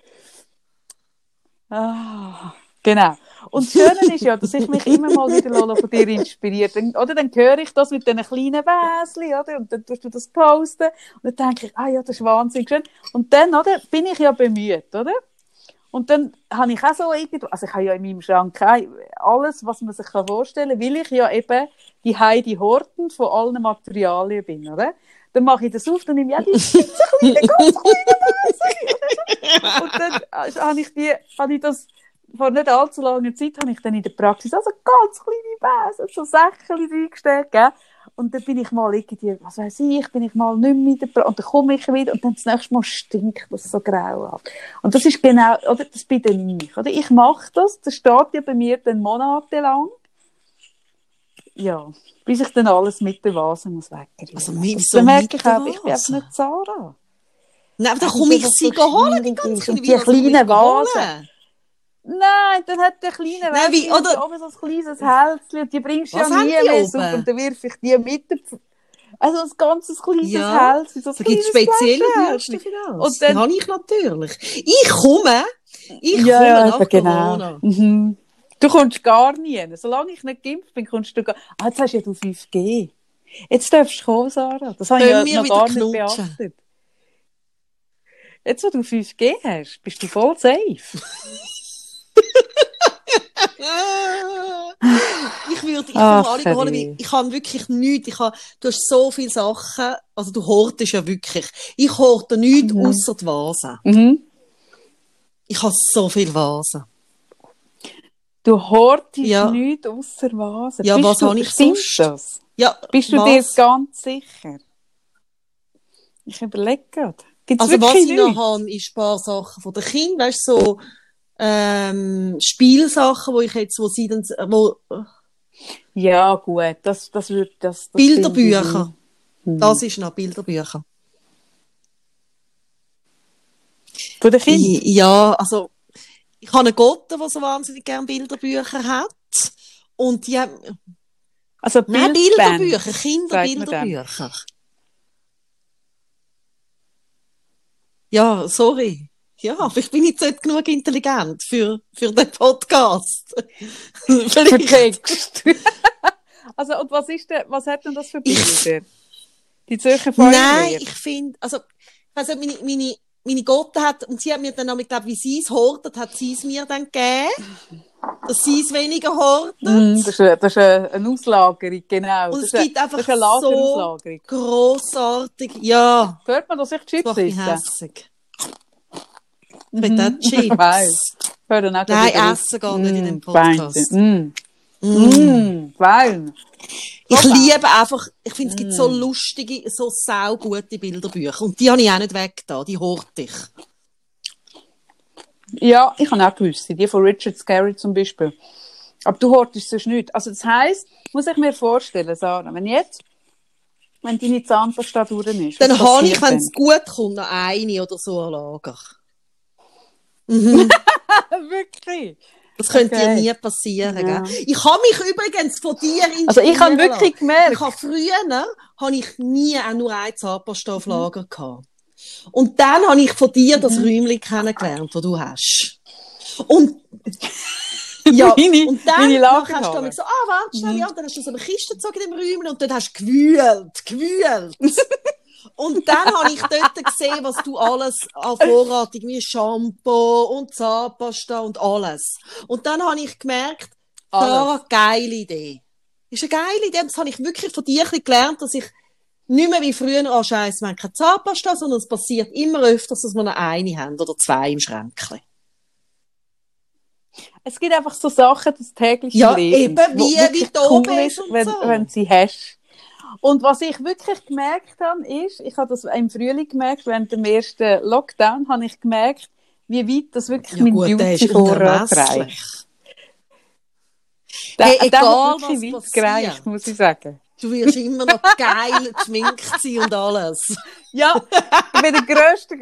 Ah, genau. Und das Schöne ist ja, dass ich mich immer mal wieder Lola, von dir inspiriert. Dann- Oder dann höre ich das mit diesen kleinen Wäschen, oder? Und dann tust du das posten. Und dann denke ich, ah ja, das ist wahnsinnig schön. Und dann, oder, bin ich ja bemüht, oder? Und dann habe ich auch so irgendwo, also ich habe ja in meinem Schrank alles, was man sich vorstellen kann, weil ich ja eben die Heidi Horten von allen Materialien bin, oder? Dann mache ich das auf, dann nehme ich auch die spitze kleine, ganz kleine. Und dann äh, habe ich die, habe ich das, vor nicht allzu langer Zeit, habe ich dann in der Praxis also ganz kleine Wäsche, so Säckchen eingestellt, gell? Und dann bin ich mal irgendwie, was weiß ich, bin ich mal nicht mehr Praxis, und dann komme ich wieder, und dann das nächste Mal stinkt das so grau ab. Und das ist genau, oder, das bin dann ich, oder? Ich mache das, das steht ja bei mir dann monatelang. Ja, bis ich dann alles mit der Vase muss wegrühren. Also, wieso dann merke ich auch, ich bin einfach Vase? nicht Sarah. Nein, aber dann komme ich sie holen, die ganz kleinen. Und Nein, dann hat der kleine Nein, wie- oder- oben so ein kleines Hälzchen und die bringst du ja nie mehr und dann wirf ich die mit Pf- also ein ganzes kleines Ja, Hälzchen, so ein Da gibt es spezielle. Bürsten für das. Und dann- habe ich natürlich. Ich komme, ich ja, komme ja, nach genau. Corona. Mhm. Du kommst gar nie. Solange ich nicht geimpft bin, kommst du gar Ah, jetzt hast ja du 5G. Jetzt darfst du kommen, Sarah. Das habe ich ja noch gar nicht knutschen? beachtet. Jetzt, wo du 5G hast, bist du voll safe. Ich würde, ich Ach, alle holen, weil ich habe wirklich nichts. Ich habe, du hast so viele Sachen, also du hortest ja wirklich. Ich horte nichts Mhm. außer die Vasen. Mhm. Ich habe so viele Vasen. Du hortest Ja. nichts außer Vasen. Ja, Bist was habe ich sonst? das? Ja, Bist du was? dir ganz sicher? Ich überlege gerade. Gibt's Also was ich noch nichts? habe, ist ein paar Sachen von den Kindern, weißt du, so ähm, Spielsachen, wo ich jetzt, wo sie dann, wo Ja, gut. Das, das wird, das, das Bilderbücher. Hm. Das ist noch Bilderbücher. Von den Kindern? Ja, also ich habe eine Gotte, die so wahnsinnig gerne Bilderbücher hat. Und die haben, Also nein, Bildband. Bilderbücher. Kinderbilderbücher. Ja, sorry. Ja, aber ich bin jetzt nicht genug intelligent für, für den Podcast. Für Vielleicht. Text. also, und was ist denn, was hat denn das für Bilder? Die Zürcher Nein, Feuerwehr? ich finde, also, nicht, meine, meine, meine Gotte hat, und sie hat mir dann auch, ich glaube, wie sie es hortet, hat sie es mir dann gegeben, dass sie es weniger hortet. Mm, das ist, eine, das ist eine Auslagerung, genau. Und das es ist eine, gibt einfach so grossartig, ja, Hört man, dass ich das Chips macht Ich Chips. Nein, wieder auf. essen geht nicht in dem Mm, Podcast. Mm. Mm. Mm. Ich liebe einfach, ich finde, es gibt so Mm. lustige, so saugute Bilderbücher. Und die habe ich auch nicht weg da, die horte ich. Ja, ich habe auch gewisse. Die von Richard Scarry zum Beispiel. Aber du hortest sonst nicht. Also das heisst, muss ich mir vorstellen, Sarah, wenn jetzt, wenn deine Zahnpasta durch ist, Dann habe ich, wenn es gut kommt, noch eine oder so ein Lager. Mhm. dann? Wirklich? Das könnte Okay. dir nie passieren. Ja. Gell? Ich habe mich übrigens von dir inspirieren Also ich habe wirklich gemerkt, Ich habe früher habe ich nie auch nur ein Zahnpasta auf Lager gehabt. Und dann habe ich von dir das Mhm. Räumchen kennengelernt, das du hast. Und ja, Meine- und dann meine hast du dann gesagt, ah, warte schnell, Mhm. ja, und dann hast du so eine Kiste gezogen in dem Räumchen und dort hast du gewühlt, gewühlt. Und dann habe ich dort gesehen, was du alles an Vorratung, wie Shampoo und Zahnpasta und alles. Und dann habe ich gemerkt, Alles. Sarah, geile Idee. Ist eine geile Idee. Das habe ich wirklich von dir gelernt, dass ich nicht mehr wie früher, Scheiße, wir haben keine Zahnpasta, sondern es passiert immer öfters, dass wir noch eine haben oder zwei im Schränkchen. Es gibt einfach so Sachen des täglichen Ja, Lebens, eben, wie- wie du cool ist, wenn, so. wenn sie hast. Und was ich wirklich gemerkt habe, ist, ich habe das im Frühling gemerkt, während dem ersten Lockdown, habe ich gemerkt, wie weit das wirklich Ja mein Beauty-Vorrat reicht. Der, Hey, egal, was wirklich weit passiert. gereicht, muss ich sagen. Du wirst immer noch geil geschminkt sein und alles. Ja, bei der grössten,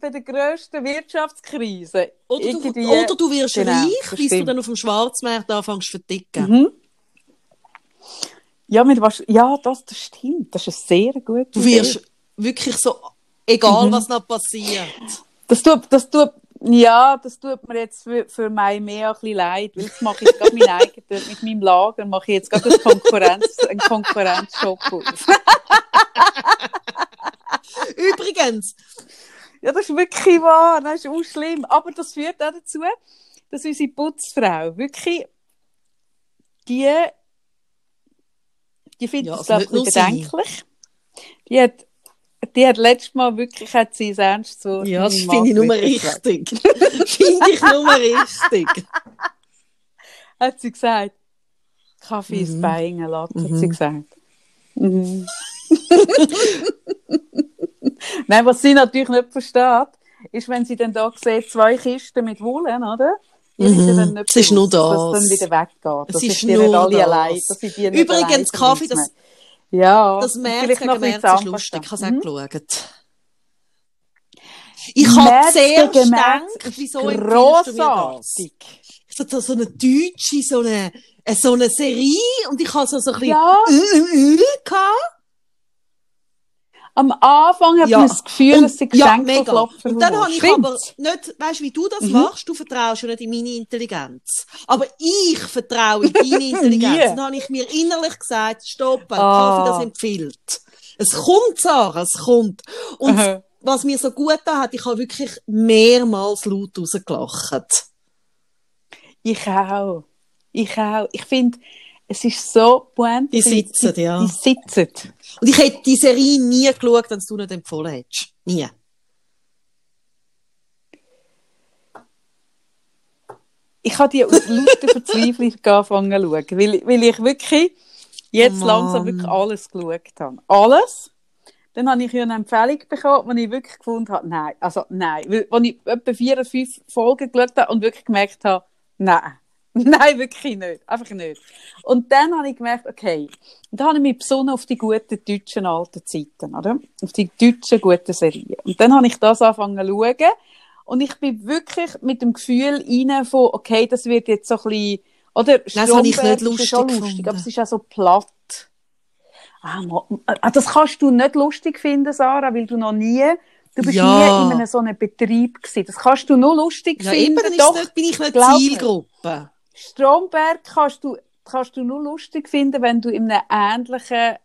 bei der grössten Wirtschaftskrise. Oder du, oder du wirst Genau, reich, bis du dann auf dem Schwarzmarkt anfängst zu verdicken. Mhm. Ja, mit was, ja, das, das stimmt. Das ist eine sehr gute Du wirst wirklich so, egal Mhm. was noch passiert. Das tut, das tut, ja, das tut mir jetzt für, für mich mehr ein bisschen leid, weil jetzt mache ich gerade mein eigenes, mit meinem Lager mache ich jetzt gerade Konkurrenz, einen Konkurrenzshop auf. Übrigens, Ja, das ist wirklich wahr, das ist auch schlimm. Aber das führt auch dazu, dass unsere Putzfrau wirklich die, die findet Ja, das, also glaube ich, sie. bedenklich. Die hat, die hat letztes Mal wirklich, hat sie ins Ernst so. ja, das finde ich nur richtig. finde ich nur richtig. Hat sie gesagt. Kaffee ist Mhm. bei Ihnen, hat sie Mhm. gesagt. Mhm. Nein, was sie natürlich nicht versteht, ist, wenn sie dann da sieht, zwei Kisten mit Wohlen, oder? Ist ja Mhm. Es ist nur das. es dann wieder weggeht. Es Das ist ist nicht nur alle das. allein. Dass sie die Übrigens, Kaffee, das, ja, das März gegen März ist lustig. Ich habe es auch geschaut. Ich habe gegen gedacht, wieso ist empfiehlst du mir das? Ich so eine deutsche, so eine, so eine Serie und ich habe so, so ein bisschen Ja. äh, äh, äh, gehabt. Am Anfang hat Ja. man das Gefühl, dass sie ja, Geschenke mega. klopfen. Und dann habe ich Stimmt. aber nicht, weißt du, wie du das Mhm. machst? Du vertraust ja nicht in meine Intelligenz. Aber ich vertraue in deine Intelligenz. Dann habe ich mir innerlich gesagt, stopp, ein Ah. Kaffee das empfiehlt. Es kommt, Sarah, es kommt. Und Aha. was mir so gut da hat, ich habe wirklich mehrmals laut rausgelacht. Ich auch. Ich auch. Ich finde, es ist so pointiert. Die sitzen, ja. Die sitzen. Und ich hätte die Serie nie geschaut, wenn du nicht empfohlen hättest. Nie. Ich habe die aus lauter Verzweiflung angefangen zu schauen, weil, weil ich wirklich jetzt Oh langsam wirklich alles geschaut habe. Alles. Dann habe ich ja eine Empfehlung bekommen, die ich wirklich gefunden habe, nein, also nein. Weil, als ich etwa vier oder fünf Folgen geschaut habe und wirklich gemerkt habe, nein. Nein, wirklich nicht. Einfach nicht. Und dann habe ich gemerkt, okay, und dann habe ich mich besonnen auf die guten deutschen alten Zeiten, oder? Auf die deutschen guten Serien. Und dann habe ich das angefangen zu schauen. Und ich bin wirklich mit dem Gefühl rein von, okay, das wird jetzt so ein bisschen, oder? das habe ich nicht ist schon lustig lustig, gefunden. aber es ist auch so platt. Ah, ah, das kannst du nicht lustig finden, Sarah, weil du noch nie, du bist Ja. nie in einem so einem Betrieb gewesen. Das kannst du nur lustig Ja, eben, finden. Doch, nicht, bin ich nicht. Zielgruppe. Stromberg kannst du, kannst du nur lustig finden, wenn du in einem ähnlichen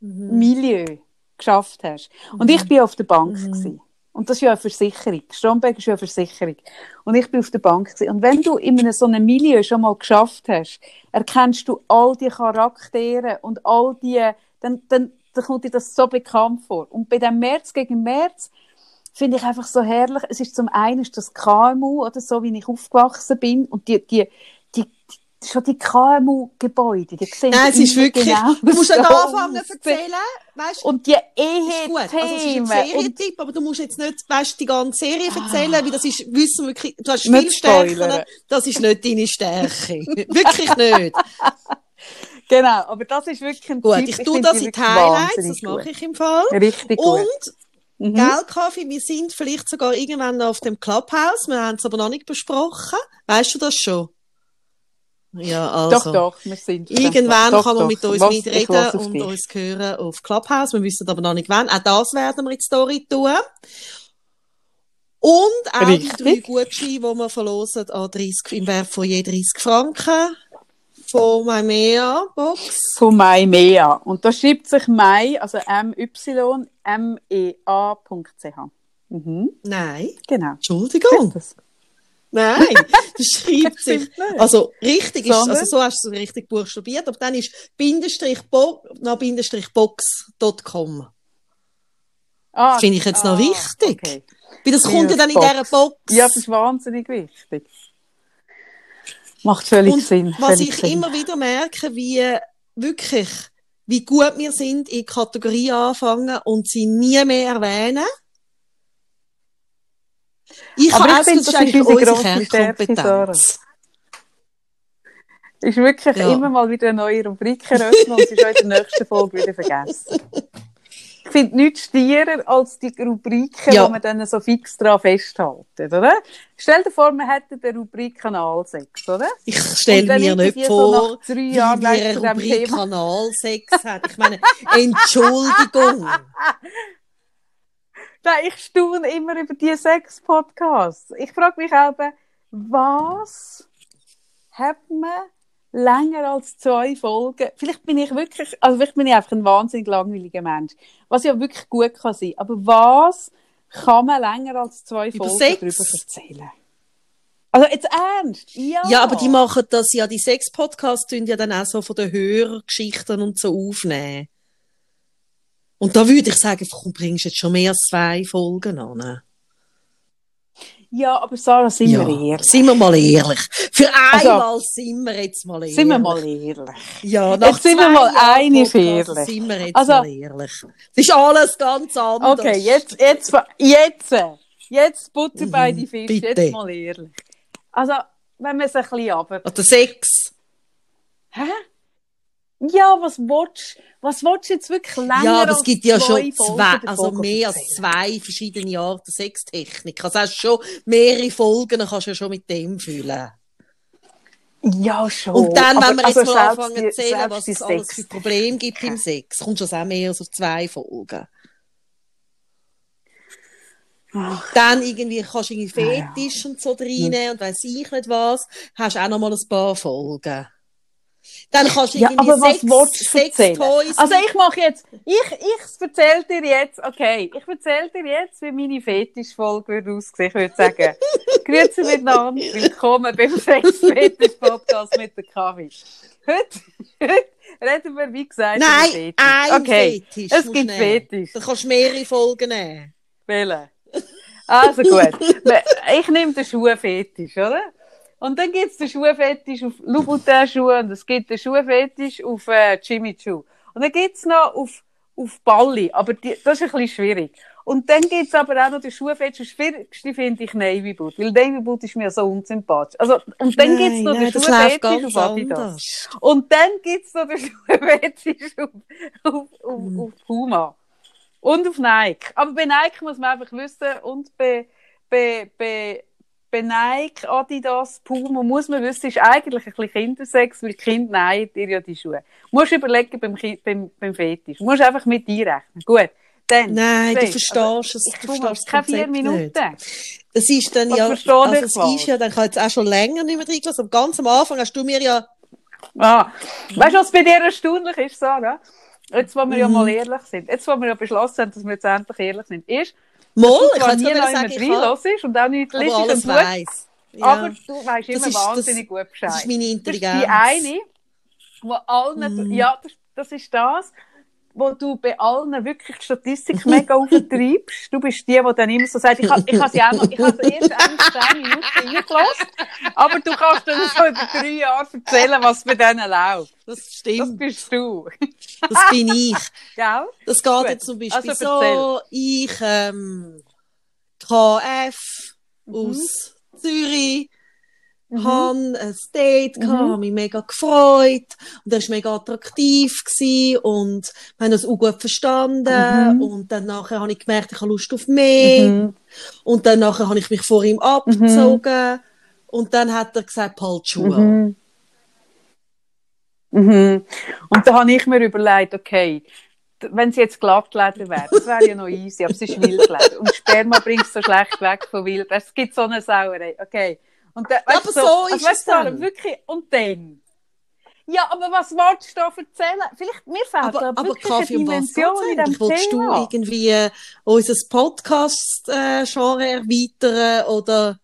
Mhm. Milieu geschafft hast. Und ich bin auf der Bank gewesen. Und das ist ja eine Versicherung. Stromberg ist ja eine Versicherung. Und ich bin auf der Bank gewesen. Und wenn du in einem so einem Milieu schon mal geschafft hast, erkennst du all die Charaktere und all die, dann, dann, dann kommt dir das so bekannt vor. Und bei dem März gegen März finde ich einfach so herrlich. Es ist zum einen ist das KMU oder so, wie ich aufgewachsen bin. Und die, die, die, schon die KMU-Gebäude, die sehen Nein, es ist wirklich, genau du musst nicht so anfangen zu erzählen, weißt? Und die gut. Also, es ist ein Ehe-Themen. Serientipp, aber du musst jetzt nicht, weißt, die ganze Serie erzählen, weil das ist, wissen wir wirklich, du hast Nicht viel Stärken, das ist nicht deine Stärke. wirklich nicht. Genau, aber das ist wirklich ein Gut, Tipp. ich tue das in die Highlights, das mache gut. ich im Fall. Richtig gut. Und, Mhm. gell, Kaffee, wir sind vielleicht sogar irgendwann noch auf dem Clubhouse, wir haben es aber noch nicht besprochen. Weißt du das schon? Ja, also. Doch, doch, wir sind. Irgendwann doch, kann man doch. mit uns mitreden und dich. uns hören auf Clubhouse. Wir wissen aber noch nicht wann. Auch das werden wir in die Story tun. Und auch Richtig. die drei Gutscheine, die wir verlosen an 30, im Wert von je 30 Franken von Maimea Box. Von Maimea. Und da schreibt sich Mai, also M-Y-M-E-A.ch. Mhm, Nein, genau. Entschuldigung. Nein, das schreibt sich. Also richtig ist, also so hast du es richtig buchstabiert, aber dann ist Bindestrich Bo, noch Bindestrich Box.com. Ah, Das finde ich jetzt noch wichtig. Okay. Weil das kommt ja dann in dieser Box. Ja, das ist wahnsinnig wichtig. Macht völlig Und Sinn. was völlig ich Sinn. immer wieder merke, wie wirklich, wie gut wir sind in Kategorie anfangen und sie nie mehr erwähnen. Ich Aber habe ich finde, das das ist unsere unsere Kernkompetenz. ist wirklich Ja. immer mal wieder eine neue Rubrik eröffnen und sie ist auch in der nächsten Folge wieder vergessen. Ich finde nichts stierer als die Rubriken, Ja. wo man dann so fix dran festhalten, oder? Stell dir vor, man hätte eine Rubrik Kanal 6, oder? Ich stelle mir nicht so vor, nach drei wie Jahren wir Rubrik Thema- Kanal 6 hat. Ich meine, Entschuldigung. Nein, ich staune immer über die sechs Podcasts. Ich frage mich auch, was hat man länger als zwei Folgen? Vielleicht bin ich wirklich, also vielleicht bin ich einfach ein wahnsinnig langweiliger Mensch, was ja wirklich gut kann sein. Aber was kann man länger als zwei Über Folgen sechs? darüber erzählen? Also jetzt ernst? Ja. Ja, aber die machen das ja, die sechs Podcasts tun ja dann auch so von den Hörergeschichten und so aufnehmen. Und da würde ich sagen, komm, bringst du jetzt schon mehr als zwei Folgen an. Ja, aber Sarah, sind ja, wir ehrlich? sind wir mal ehrlich. Für Also- einmal sind wir jetzt mal ehrlich. Sind wir mal ehrlich? Ja, nach Jetzt sind wir mal Podcast ehrlich. Sind wir jetzt Also- mal ehrlich. Es ist alles ganz anders. Okay, jetzt, jetzt, jetzt, jetzt Butter bei die Fische, Mhm, bitte. jetzt mal ehrlich. Also, wenn wir es ein bisschen runter... Oder sechs. Hä? Ja, was willst was willst du jetzt wirklich länger Ja, aber es gibt ja schon zwei, also mehr als zwei verschiedene Arten Sextechnik. Also hast schon mehrere Folgen, dann kannst du ja schon mit dem füllen. Ja, schon. Und dann, Aber wenn wir jetzt also mal anfangen zu erzählen, was es alles für Probleme gibt im Sex, kommst du auch mehr als auf zwei Folgen. Ach. Dann irgendwie kannst du irgendwie Ah, ja. Fetisch und so reinnehmen und weiss ich nicht was, hast auch noch mal ein paar Folgen. Dann kannst du Ja, aber was Sex, willst du erzählen? Sextoys Also ich mache jetzt, ich, ich erzähle dir jetzt, okay, ich erzähle dir jetzt, wie meine Fetischfolge würde aussehen. Ich würde sagen, grüezi miteinander, willkommen beim Sex-Fetisch-Podcast mit der Kaffee. Heute, heute reden wir, wie gesagt, Nein, über Fetisch. ein okay. Fetisch. Es gibt nehmen. Fetisch. Da kannst du mehrere Folgen nehmen. Wählen. Also gut. Ich nehme den Schuhfetisch, oder? Und dann gibt es den Schuhfetisch auf Louboutin-Schuhe und es gibt den Schuhfetisch auf äh, Jimmy Choo. Und dann gibt es noch auf, auf Balli, aber die, das ist ein bisschen schwierig. Und dann gibt es aber auch noch den Schuhfetisch, das schwierigste finde ich Navy Boot, weil Navy Boot ist mir so unsympathisch. Also, und dann gibt es noch Nein, den Schuhfetisch auf Adidas. anders. Und dann gibt es noch den Schuhfetisch auf, auf, auf, Mhm. auf Puma. Und auf Nike. Aber bei Nike muss man einfach wissen, und bei, bei, bei, bei Nike, Adidas, Puma, muss man wissen, ist eigentlich ein bisschen Kindersex, weil Kinder nähen dir ja die Schuhe. Musst überlegen beim, Ki- beim, beim Fetisch. Musst einfach mit einrechnen. Gut. Dann. Nein, du verstehst Also, es. Ich Du mal verstehst keine vier Minuten. nicht. Das ist dann Was ja, also es falsch? ist ja, dann kann jetzt auch schon länger nicht mehr reingelassen. Aber ganz am Anfang hast du mir ja, Ah. Weißt du, was bei dir erstaunlich ist, Sarah? Jetzt, wo wir ja Mhm. mal ehrlich sind, jetzt, wo wir ja beschlossen haben, dass wir jetzt endlich ehrlich sind, ist, Moll, ich kann nie sagen, ich habe, reinlässt und auch nicht aber liest alles und tust, weiss. Ja. aber du weißt Das immer ist- das- wahnsinnig gut Bescheid. das ist meine Das ist Intelligenz. die eine, wo allen, Mhm. ja, das, das ist das, wo du bei allen wirklich die Statistik mega auftreibst. Du bist die, die dann immer so sagt, ich habe ich sie auch noch, ich habe sie erst eigentlich 10 Minuten reingelassen, aber du kannst dann so über drei Jahre erzählen, was bei denen läuft. Das Das stimmt, bist du. das bin ich. Gell? Das geht jetzt zum Beispiel Also, so, ich, ähm, KF Mhm. aus Zürich, Mhm. han ein Date Mhm. gehabt, hab mich mega gefreut und er war mega attraktiv gewesen und wir haben uns auch gut verstanden Mhm. und dann nachher habe ich gemerkt, ich habe Lust auf mehr Mhm. und dann nachher habe ich mich vor ihm abgezogen und dann hat er gesagt, halt Schuhe. Mhm. Mhm. Und da habe ich mir überlegt, okay, wenn sie jetzt Glattleder wäre, das wäre ja noch easy, aber es ist Wildleder. Und Sperma bringt es so schlecht weg von Wild. Es gibt so eine Sauerei, okay. Und dann, weißt aber du, so ist also, es weißt du, dann. wirklich, und dann? Ja, aber was wolltest du da erzählen? Vielleicht, mir fehlt Aber, aber wirklich Kaffee, eine Dimension in diesem Willst du Thema. irgendwie äh, unser Podcast-Genre erweitern oder?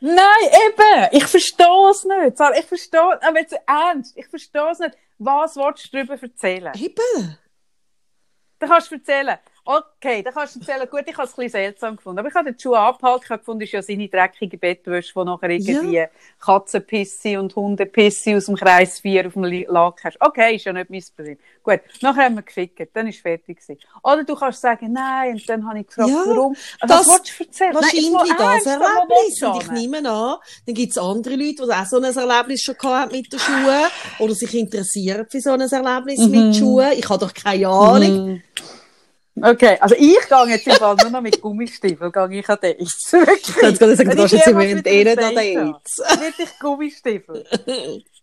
Nein, eben! Ich verstehe es nicht. Sarah, Ich verstehe, aber jetzt ernst, ich verstehe es nicht. Was willst du darüber erzählen? Eben. Da kannst du erzählen. Okay, dann kannst du erzählen, gut, ich habe es ein bisschen seltsam gefunden. Aber ich habe den Schuh abgehalten, ich habe gefunden, das ist ja seine dreckige Bettwäsche, die nachher irgendwie Katzenpisse und Hundepisse aus dem Kreis 4 auf dem Lack hast. Okay, ist ja nicht mein Problem. Gut, nachher haben wir gefickt, dann ist fertig gewesen. Oder du kannst sagen, nein, und dann habe ich gefragt, Ja, warum. Also, das- was willst du erzählen? Wahrscheinlich Nein, das wo Erlebnis. Und ich nehme an, dann gibt es andere Leute, die auch so ein Erlebnis schon gehabt mit den Schuhen oder sich interessieren für so ein Erlebnis Mhm. mit Schuhen. Ich habe doch keine Ahnung. Okay, also ich gehe jetzt im nur noch mit Gummistiefeln, gehe ich an Dates. Wirklich. Ich gerade sagen, du hast jetzt im Moment eh nicht an Dates. Dann werde ich Gummistiefel.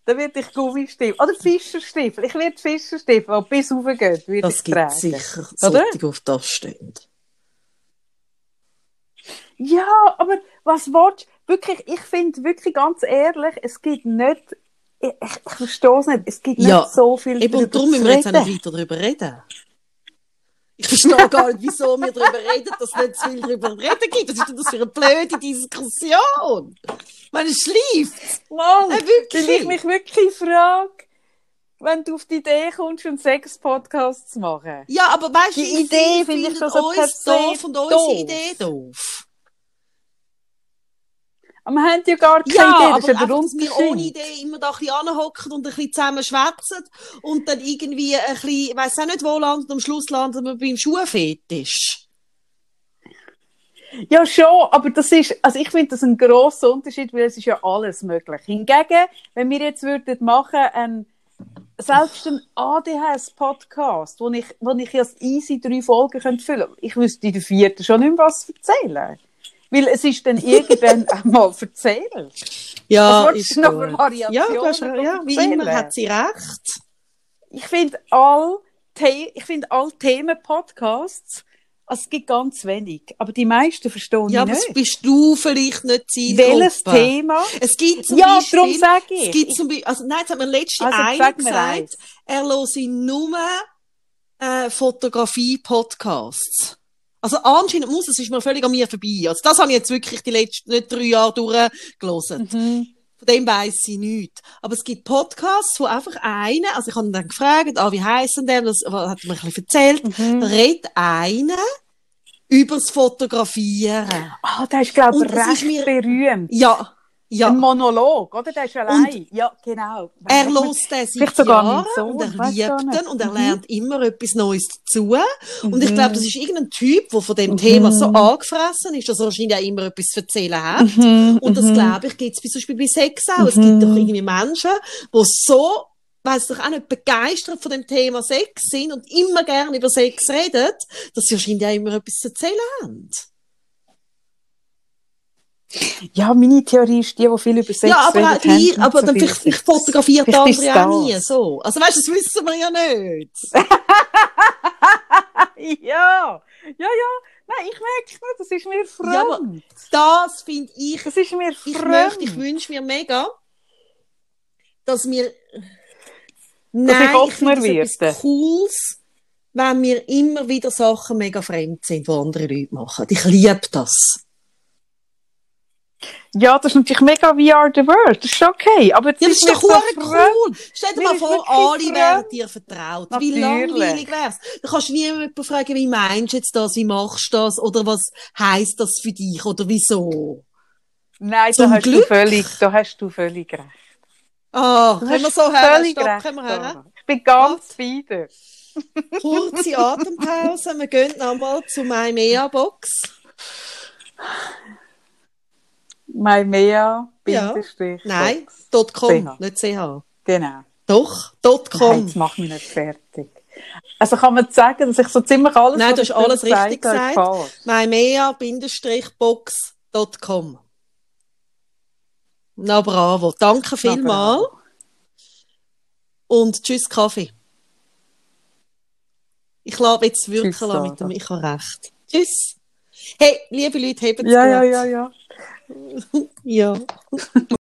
Dann werde ich Gummistiefel. Oder Fischerstiefel. Ich werde Fischerstiefel, die bis raufgehen, würde Das ich gibt tragen. sicher Oder? solche, die auf das stehen. Ja, aber was willst du? Wirklich, ich finde wirklich ganz ehrlich, es gibt nicht, ich, ich, verstehe es nicht, es gibt Ja, nicht so viel Eben, darüber darum zu müssen wir jetzt auch nicht weiter darüber reden. Ich verstehe gar nicht, wieso wir darüber reden, dass es nicht zu viel darüber reden gibt. Was ist denn das für eine blöde Diskussion? Ich meine, es schläft. Mann, Äh, wirklich? weil ich mich wirklich frage, wenn du auf die Idee kommst, einen Sex-Podcast zu machen. Ja, aber weißt du, Die Idee finde ich per uns doof und unsere. Idee doof. Wir haben ja gar keine Ja, Idee, aber das ist ja der dass wir ohne Unterschied. Idee immer da ein bisschen anhocken und ein bisschen zusammen schwätzen und dann irgendwie ein bisschen, ich weiss auch nicht wo landen, am Schluss landen wir beim Schuhfetisch. Ja, schon, aber das ist, also ich finde das ein grosser Unterschied, weil es ist ja alles möglich. Hingegen, wenn wir jetzt würden machen, ein, selbst ein ADHS-Podcast, wo ich, wo ich ja easy drei Folgen könnte füllen ich wüsste in der vierten schon nicht mehr was erzählen. Weil es ist dann irgendwann einmal erzählt. Ja, du noch Variationen Ja, du hast, davon ja, wie immer hat sie recht. Ich finde all, The ich finde all Themen-Podcasts, also es gibt ganz wenig, aber die meisten verstehen Ja, ich aber nicht. bist du vielleicht nicht Zielgruppe? Welches Thema? Es gibt zum Ja, Beispiel, darum sage ich. Es gibt zum Beispiel, also nein, jetzt hat mir letztens Also, einer gesagt, er höre nur äh, Fotografie-Podcasts. Also anscheinend muss, es ist mir völlig an mir vorbei. Also das habe ich jetzt wirklich die letzten nicht drei Jahre durchgelesen. Mhm. Von dem weiss ich nichts. Aber es gibt Podcasts, wo einfach einer, also ich habe ihn dann gefragt, ah, wie heissen der, das hat er mir ein bisschen erzählt, Mhm. redet einer übers Fotografieren. Ah, der ist, glaube ich, recht mir- berühmt. Ja, ja. Ein Monolog, oder? Der ist allein. Ja, genau. Er lost den seit Jahren Sohn, und er liebt den und er Mhm. lernt immer etwas Neues dazu. Und ich Mhm. glaube, das ist irgendein Typ, der von dem Thema so angefressen ist, dass er wahrscheinlich auch immer etwas zu erzählen hat. Mhm, Und das, glaube ich, gibt es zum Beispiel bei Sex auch. Es gibt doch irgendwie Menschen, die so, weiss doch auch nicht, begeistert von dem Thema Sex sind und immer gerne über Sex reden, dass sie wahrscheinlich auch immer etwas zu erzählen haben. Ja, meine Theorie ist die, die viel über Sex ja, aber gleich, nicht aber so dann viel vielleicht, vielleicht fotografiert der andere auch nie so. Also weißt du, das wissen wir ja nicht. Ja, ja, ja. Nein, ich merke es nicht, das ist mir fremd. Ja, aber das finde ich, das ist mir ich fremd. möchte, ich wünsche mir mega, dass wir, ich nein, ich offener werde. Cooles, wenn wir immer wieder Sachen mega fremd sind, die andere Leute machen. Ich liebe das. Ja, das ist natürlich mega VR the World. Das ist okay. Aber Ja, das ist doch so cool. Stell dir mal vor, alle wären dir vertraut. Wie Natürlich. langweilig wär's. Da kannst du niemanden fragen, wie meinst du jetzt das, wie machst du das, oder was heisst das für dich, oder wieso? Nein, Zum da hast, du Glück. völlig, da hast du völlig recht. Ah, Du können wir so völlig stopp, recht, können wir. Sarah. Ich bin ganz wieder. Kurze Atempause, wir gehen nochmal zu meiner Mea-Box. Mymea, Ja. Nein, .com, CH. nicht CH. Genau. Doch, dot Nein, .com. jetzt mach mich nicht fertig. Also kann man sagen, dass ich so ziemlich alles, Nein, du hast alles richtig gesagt. falsch. mymea-box.com. Na bravo, danke vielmal bravo. und tschüss Kaffee. Ich lasse jetzt wirken Tschüss, mit dem Ich habe recht. Tschüss. Hey, liebe Leute, habt Ja, ja, ja, ja. ja.